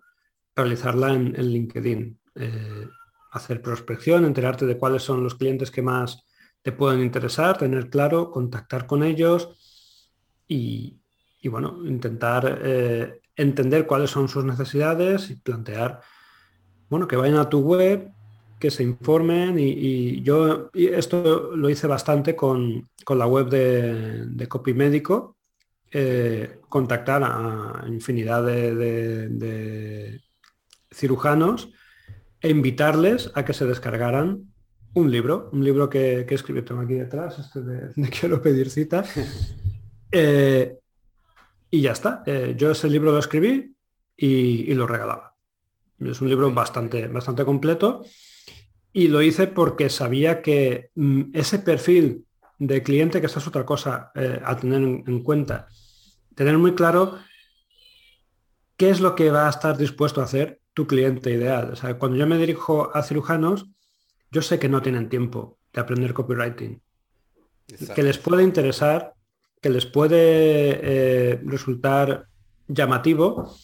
realizarla en, LinkedIn. Eh, hacer prospección, enterarte de cuáles son los clientes que más te pueden interesar, tener claro, contactar con ellos y, bueno, intentar eh, entender cuáles son sus necesidades y plantear, bueno, que vayan a tu web, que se informen y, yo esto lo hice bastante con, la web de, de Copy Médico, eh, contactar a infinidad de cirujanos e invitarles a que se descargaran un libro, un libro que, que escribí, tengo aquí detrás, este de, (laughs) quiero pedir cita. (laughs) Eh, y ya está. Eh, yo ese libro lo escribí y, lo regalaba. Es un libro bastante, bastante completo y lo hice porque sabía que mm, ese perfil de cliente, que esa es otra cosa eh, a tener en, cuenta, tener muy claro qué es lo que va a estar dispuesto a hacer tu cliente ideal. O sea, cuando yo me dirijo a cirujanos, yo sé que no tienen tiempo de aprender copywriting, que les puede interesar, que les puede eh, resultar llamativo,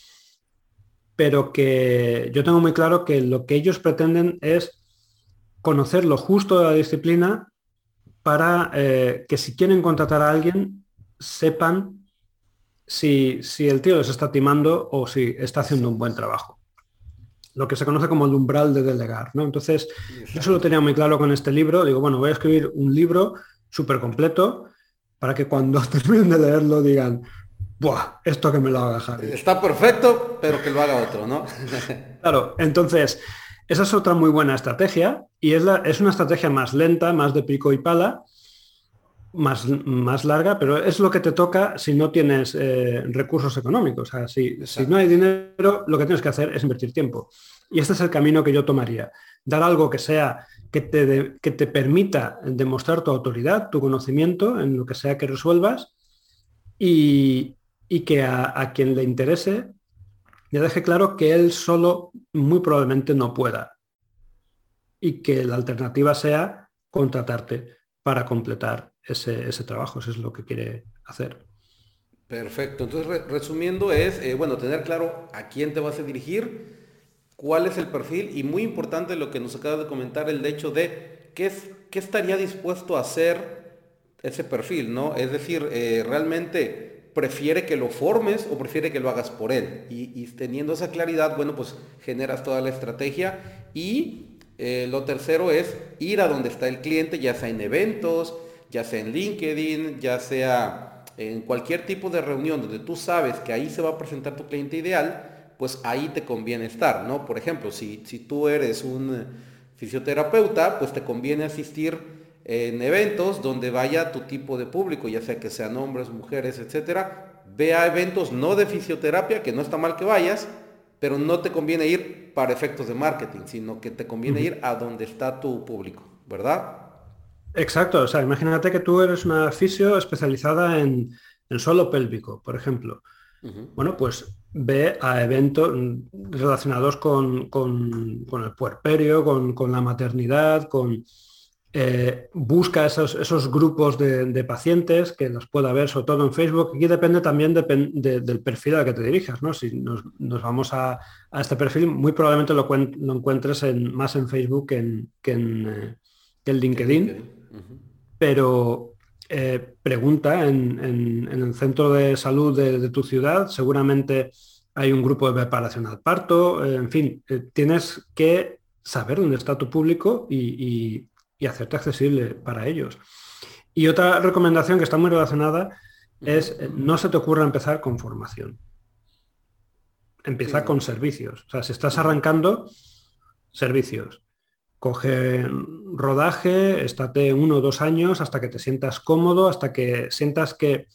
pero que yo tengo muy claro que lo que ellos pretenden es conocer lo justo de la disciplina para eh, que si quieren contratar a alguien, sepan si, si el tío les está timando o si está haciendo un buen trabajo lo que se conoce como el umbral de delegar. ¿no? Entonces, yo eso lo tenía muy claro con este libro. Digo, bueno, voy a escribir un libro súper completo para que cuando (laughs) terminen de leerlo digan, ¡buah! Esto que me lo haga Javi. Está perfecto, pero que lo haga otro, ¿no? (laughs) claro, entonces, esa es otra muy buena estrategia y es, la, es una estrategia más lenta, más de pico y pala, más, más larga, pero es lo que te toca si no tienes eh, recursos económicos. O sea, si, no hay dinero, lo que tienes que hacer es invertir tiempo. Y este es el camino que yo tomaría. Dar algo que sea, que te, que te permita demostrar tu autoridad, tu conocimiento en lo que sea que resuelvas y, que a, a quien le interese le deje claro que él solo muy probablemente no pueda y que la alternativa sea contratarte para completar ese, trabajo. Eso es lo que quiere hacer. Perfecto. Entonces, resumiendo, es, eh, bueno, tener claro a quién te vas a dirigir, cuál es el perfil y muy importante lo que nos acaba de comentar, el hecho de qué, es, qué estaría dispuesto a hacer ese perfil, ¿no? Es decir, eh, realmente prefiere que lo formes o prefiere que lo hagas por él. Y, y teniendo esa claridad, bueno, pues generas toda la estrategia y eh, lo tercero es ir a donde está el cliente, ya sea en eventos, ya sea en LinkedIn, ya sea en cualquier tipo de reunión donde tú sabes que ahí se va a presentar tu cliente ideal, pues ahí te conviene estar, ¿no? Por ejemplo, si, si tú eres un fisioterapeuta, pues te conviene asistir en eventos donde vaya tu tipo de público, ya sea que sean hombres, mujeres, etcétera. Ve a eventos no de fisioterapia, que no está mal que vayas, pero no te conviene ir para efectos de marketing, sino que te conviene ir a donde está tu público, ¿verdad? Exacto, o sea, imagínate que tú eres una fisio especializada en, en solo pélvico, por ejemplo. Bueno, pues ve a eventos relacionados con, con, con el puerperio, con, con, la maternidad, con, eh, busca esos, esos grupos de, pacientes que los pueda ver, sobre todo en Facebook. Aquí depende también del perfil al que te dirijas. ¿no? Si nos, vamos a, este perfil, muy probablemente lo, encuentres en, más en Facebook que en, que en, eh, LinkedIn. Pero eh, pregunta en, el centro de salud de, tu ciudad, seguramente hay un grupo de preparación al parto, en fin, tienes que saber dónde está tu público y, y hacerte accesible para ellos. Y otra recomendación que está muy relacionada es eh, no se te ocurra empezar con formación. Empieza con servicios. O sea, si estás arrancando, servicios. Coge rodaje, estate uno o dos años hasta que te sientas cómodo, hasta que sientas que,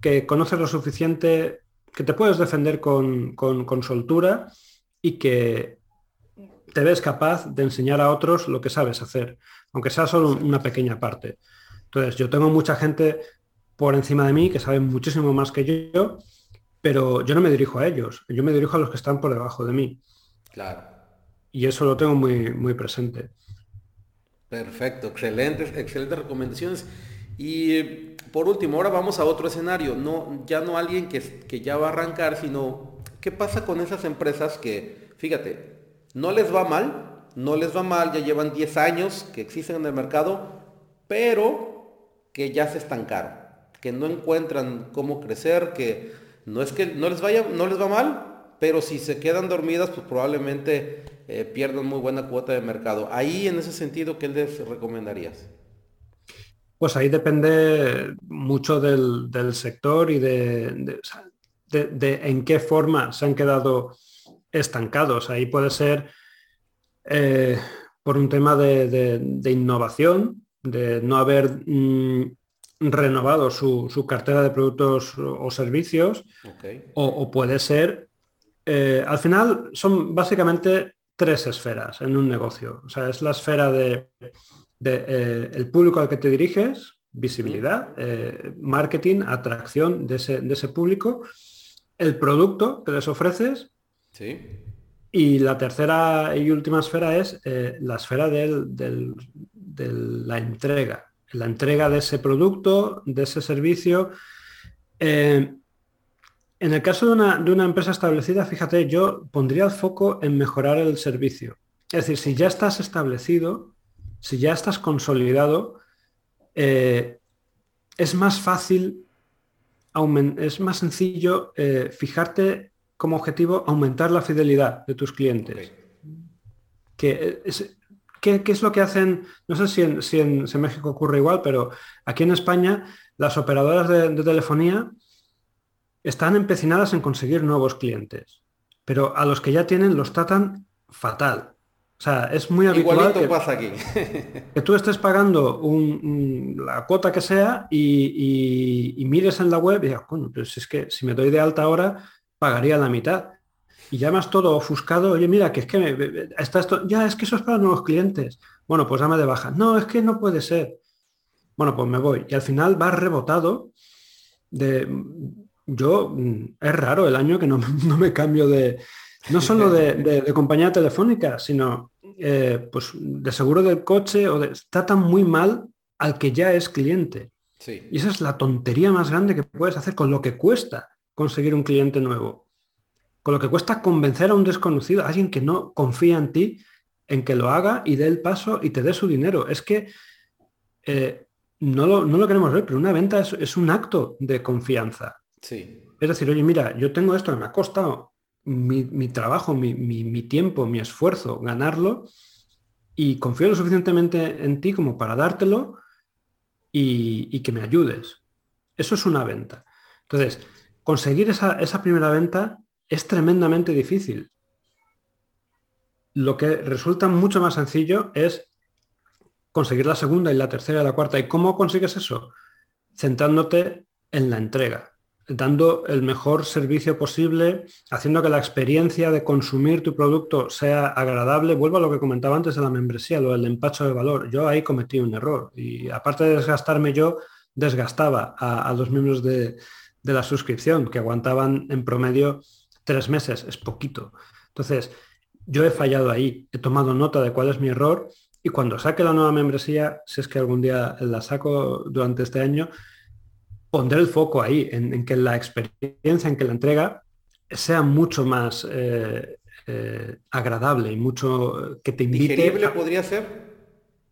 que conoces lo suficiente, que te puedes defender con, con, con soltura y que te ves capaz de enseñar a otros lo que sabes hacer aunque sea solo una pequeña parte. Entonces, yo tengo mucha gente por encima de mí que saben muchísimo más que yo, pero yo no me dirijo a ellos, yo me dirijo a los que están por debajo de mí. Claro. Y eso lo tengo muy, muy presente. Perfecto, excelentes, excelentes recomendaciones. Y por último, ahora vamos a otro escenario, no, ya no alguien que, que ya va a arrancar, sino qué pasa con esas empresas que, fíjate, no les va mal, no les va mal, ya llevan 10 años que existen en el mercado, pero que ya se estancaron, que no encuentran cómo crecer, que no es que no les vaya, no les va mal, pero si se quedan dormidas, pues probablemente eh, pierdan muy buena cuota de mercado. Ahí en ese sentido, ¿qué les recomendarías? Pues ahí depende mucho del, sector y de, de, en qué forma se han quedado estancados. Ahí puede ser eh, por un tema de, innovación, de no haber mm, renovado su, cartera de productos o, servicios, o, puede ser, eh, al final son básicamente tres esferas en un negocio. O sea, es la esfera de, eh, el público al que te diriges, visibilidad, eh, marketing, atracción de ese, de ese, público, el producto que les ofreces. Y la tercera y última esfera es la esfera de la entrega la entrega de ese producto, de ese servicio. Eh, en el caso de una, empresa establecida, fíjate, yo pondría el foco en mejorar el servicio. Es decir, si ya estás establecido, si ya estás consolidado, eh, es más fácil, es más sencillo eh, fijarte como objetivo aumentar la fidelidad de tus clientes. Que es, ¿Qué, es lo que hacen? No sé si en, México ocurre igual, pero aquí en España las operadoras de, telefonía están empecinadas en conseguir nuevos clientes, pero a los que ya tienen los tratan fatal. O sea, es muy habitual que, pasa aquí. (laughs) que, tú estés pagando la cuota que sea y, mires en la web y digas, si es que si me doy de alta ahora, pagaría la mitad y llamas todo ofuscado, oye, mira, que es que está esto, ya es que eso es para nuevos clientes. Bueno, pues dame de baja. No, es que no puede ser. Bueno, pues me voy. Y al final va rebotado de yo es raro el año que no, (laughs) me cambio de no solo de, compañía telefónica, sino eh, pues de seguro del coche o de, tratan muy mal al que ya es cliente. Y esa es la tontería más grande que puedes hacer con lo que cuesta conseguir un cliente nuevo con lo que cuesta convencer a un desconocido, a alguien que no confía en ti, en que lo haga y dé el paso y te dé su dinero. Es que eh, no, lo, queremos ver, pero una venta es, un acto de confianza. Es decir, oye, mira, yo tengo esto, me ha costado mi, trabajo, mi, tiempo, mi esfuerzo, ganarlo, y confío lo suficientemente en ti como para dártelo y, que me ayudes. Eso es una venta. Entonces, conseguir esa primera venta es tremendamente difícil. Lo que resulta mucho más sencillo es conseguir la segunda y la tercera y la cuarta. ¿Y cómo consigues eso? Centrándote en la entrega, dando el mejor servicio posible, haciendo que la experiencia de consumir tu producto sea agradable. Vuelvo a lo que comentaba antes de la membresía, lo del empacho de valor. Yo ahí cometí un error y aparte de desgastarme yo, desgastaba a, los miembros de, de la suscripción que aguantaban en promedio tres meses, es poquito. Entonces, yo he fallado ahí, he tomado nota de cuál es mi error y cuando saque la nueva membresía, si es que algún día la saco durante este año, pondré el foco ahí, en, que la experiencia, en que la entrega sea mucho más eh, eh, agradable y mucho que te invite. ¿Digerible podría ser?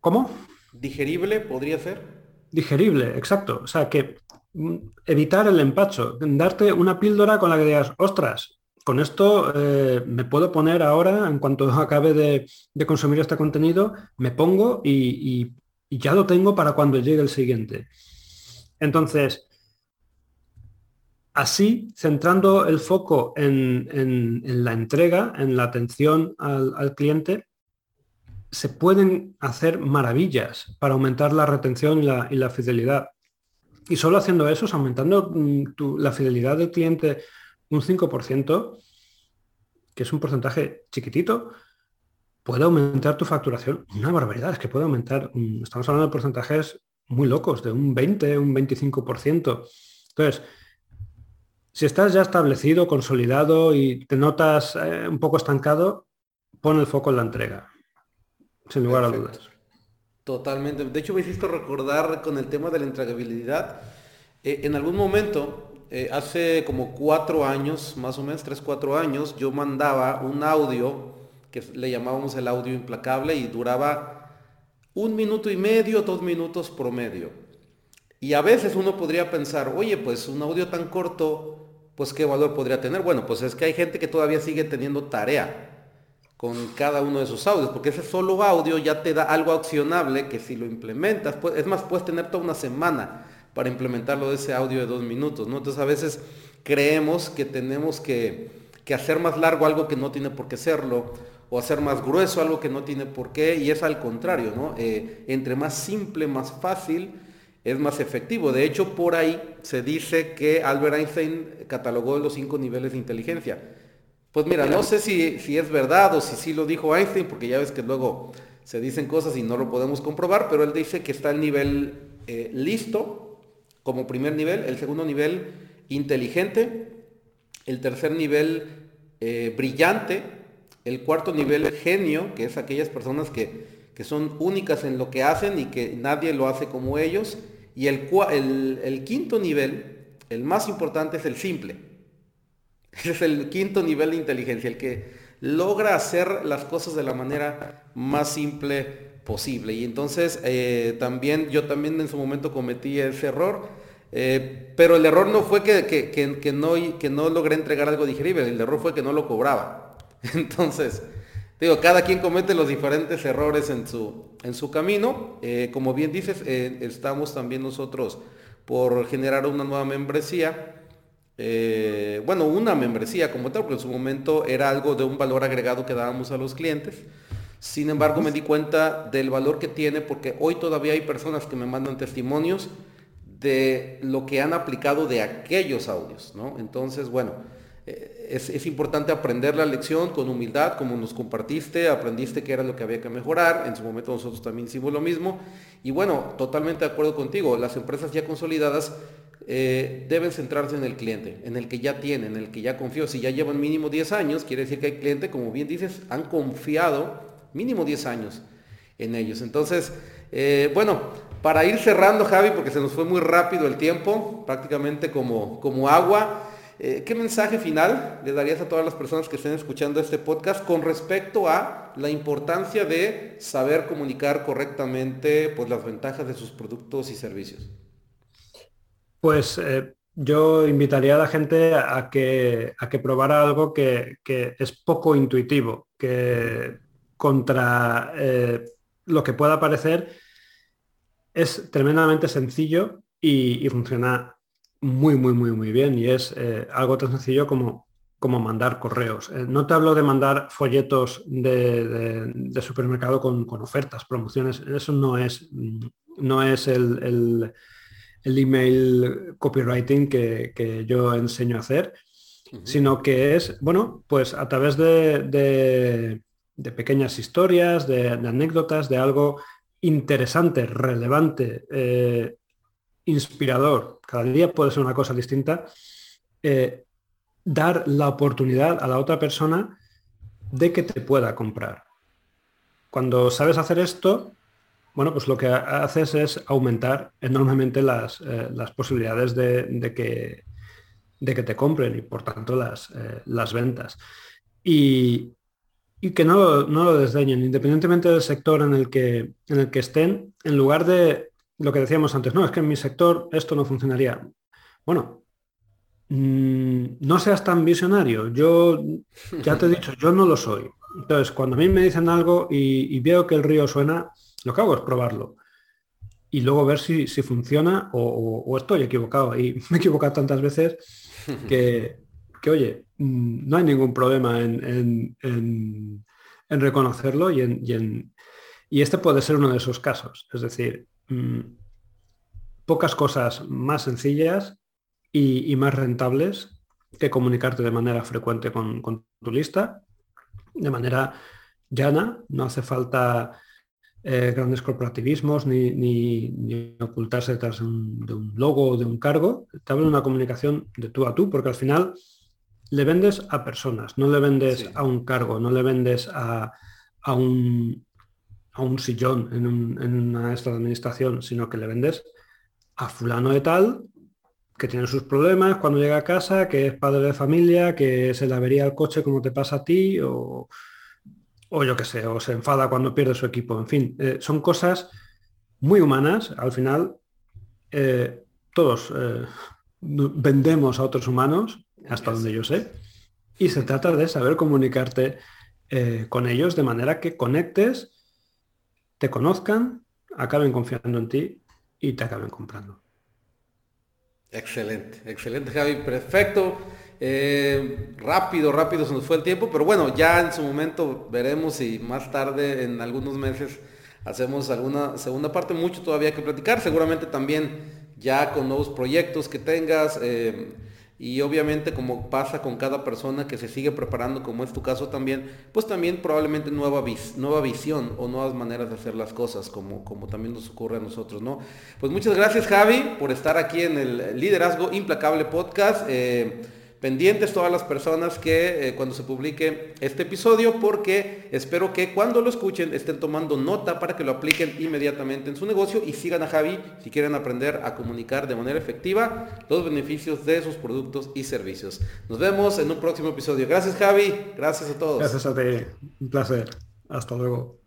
¿Cómo? ¿Digerible podría ser? Digerible, exacto. O sea, que mm, evitar el empacho, darte una píldora con la que digas, ostras, con esto eh, me puedo poner ahora, en cuanto (laughs) acabe de, consumir este contenido, me pongo y, ya lo tengo para cuando llegue el siguiente. Entonces, así, centrando el foco en, la entrega, en la atención al, cliente, se pueden hacer maravillas para aumentar la retención y la, fidelidad. Y solo haciendo eso, aumentando mm, la fidelidad del cliente un 5%, que es un porcentaje chiquitito, puede aumentar tu facturación. Una barbaridad, es que puede aumentar, mm, estamos hablando de porcentajes muy locos, de un 20, un 25%. Entonces, si estás ya establecido, consolidado y te notas eh, un poco estancado, pon el foco en la entrega, sin lugar a dudas. Totalmente. De hecho, me hiciste recordar con el tema de la entregabilidad. Eh, en algún momento eh, hace como cuatro años, más o menos tres, cuatro años, yo mandaba un audio que le llamábamos el audio implacable y duraba un minuto y medio, dos minutos promedio. Y a veces uno podría pensar, oye, pues un audio tan corto, pues qué valor podría tener. Bueno, pues es que hay gente que todavía sigue teniendo tarea con cada uno de esos audios, porque ese solo audio ya te da algo accionable que si lo implementas, pues, es más, puedes tener toda una semana para implementarlo de ese audio de dos minutos. Entonces a veces creemos que tenemos que, hacer más largo algo que no tiene por qué serlo, o hacer más grueso algo que no tiene por qué, y es al contrario, ¿no? Eh, entre más simple, más fácil, es más efectivo. De hecho, por ahí se dice que Albert Einstein catalogó los cinco niveles de inteligencia. Pues mira, no sé si, si es verdad o si sí lo dijo Einstein, porque ya ves que luego se dicen cosas y no lo podemos comprobar, pero él dice que está el nivel eh, listo como primer nivel, el segundo nivel inteligente, el tercer nivel eh, brillante, el cuarto nivel genio, que es aquellas personas que, que, son únicas en lo que hacen y que nadie lo hace como ellos, y el, el, el quinto nivel, el más importante, es el simple. Ese es el quinto nivel de inteligencia, el que logra hacer las cosas de la manera más simple posible. Y entonces eh, también, yo también en su momento cometí ese error, eh, pero el error no fue que, que, no, que no logré entregar algo digerible, el error fue que no lo cobraba. (laughs) Entonces, digo, cada quien comete los diferentes errores en su, en su camino. Eh, como bien dices, estamos también nosotros por generar una nueva membresía eh, bueno, una membresía como tal, porque en su momento era algo de un valor agregado que dábamos a los clientes. Sin embargo, me di cuenta del valor que tiene porque hoy todavía hay personas que me mandan testimonios de lo que han aplicado de aquellos audios, ¿no? Entonces, bueno, eh, es, es, importante aprender la lección con humildad, como nos compartiste, aprendiste que era lo que había que mejorar, en su momento nosotros también hicimos lo mismo, y bueno, totalmente de acuerdo contigo, las empresas ya consolidadas eh, deben centrarse en el cliente, en el que ya tienen, en el que ya confió. Si ya llevan mínimo 10 años, quiere decir que hay clientes, como bien dices, han confiado mínimo 10 años en ellos. Entonces, eh, bueno, para ir cerrando, Javi, porque se nos fue muy rápido el tiempo, prácticamente como, como agua, eh, ¿qué mensaje final le darías a todas las personas que estén escuchando este podcast con respecto a la importancia de saber comunicar correctamente pues, las ventajas de sus productos y servicios? Pues eh, yo invitaría a la gente a que, a que probara algo que, es poco intuitivo, que contra eh, lo que pueda parecer es tremendamente sencillo y, funciona muy, muy, muy, muy bien. Y es eh, algo tan sencillo como, como mandar correos. no te hablo de mandar folletos de, supermercado con, ofertas, promociones. Eso no es, no es el el email copywriting que, yo enseño a hacer, sino que es, bueno, pues a través de, pequeñas historias, de, anécdotas, de algo interesante, relevante, eh, inspirador, cada día puede ser una cosa distinta, eh, dar la oportunidad a la otra persona de que te pueda comprar. Cuando sabes hacer esto, bueno, pues lo que haces es aumentar enormemente las, eh, posibilidades de, que, de, que, te compren y por tanto las, eh, las ventas. Y, que no, no, lo desdeñen, independientemente del sector en el, que, en el que estén, en lugar de lo que decíamos antes, no, es que en mi sector esto no funcionaría. Bueno, mm, no seas tan visionario. Yo ya te he dicho, yo no lo soy. Entonces, cuando a mí me dicen algo y veo que el río suena, lo que hago es probarlo y luego ver si, funciona o, estoy equivocado. Y (laughs) me he equivocado tantas veces que, oye, mm, no hay ningún problema en, reconocerlo y, en, y, este puede ser uno de esos casos. Es decir, mm, pocas cosas más sencillas y, más rentables que comunicarte de manera frecuente con, con tu lista, de manera llana, no hace falta eh, grandes corporativismos ni, ocultarse detrás de un, logo o de un cargo. De una comunicación de tú a tú, porque al final le vendes a personas, no le vendes a un cargo, no le vendes a, un, a un sillón en, una esta administración, sino que le vendes a fulano de tal que tiene sus problemas cuando llega a casa, que es padre de familia, que se le avería el coche como te pasa a ti, o, o yo qué sé, o se enfada cuando pierde su equipo. En fin, eh, son cosas muy humanas. Al final, eh, todos eh, vendemos a otros humanos, hasta donde yo sé, y se trata de saber comunicarte con ellos de manera que conectes, te conozcan, acaben confiando en ti y te acaben comprando. Excelente, excelente Javi, perfecto. Eh, rápido, rápido se nos fue el tiempo, pero bueno, ya en su momento veremos si más tarde, en algunos meses, hacemos alguna segunda parte. Mucho todavía que platicar, seguramente también ya con nuevos proyectos que tengas. Eh, y obviamente como pasa con cada persona que se sigue preparando, como es tu caso también, pues también probablemente nueva, visión o nuevas maneras de hacer las cosas, como, como también nos ocurre a nosotros, ¿no? Pues muchas gracias Javi por estar aquí en el Liderazgo Implacable Podcast. Eh, pendientes todas las personas que eh, cuando se publique este episodio porque espero que cuando lo escuchen estén tomando nota para que lo apliquen inmediatamente en su negocio y sigan a Javi si quieren aprender a comunicar de manera efectiva los beneficios de sus productos y servicios. Nos vemos en un próximo episodio. Gracias Javi, gracias a todos. Gracias a ti, un placer. Hasta luego.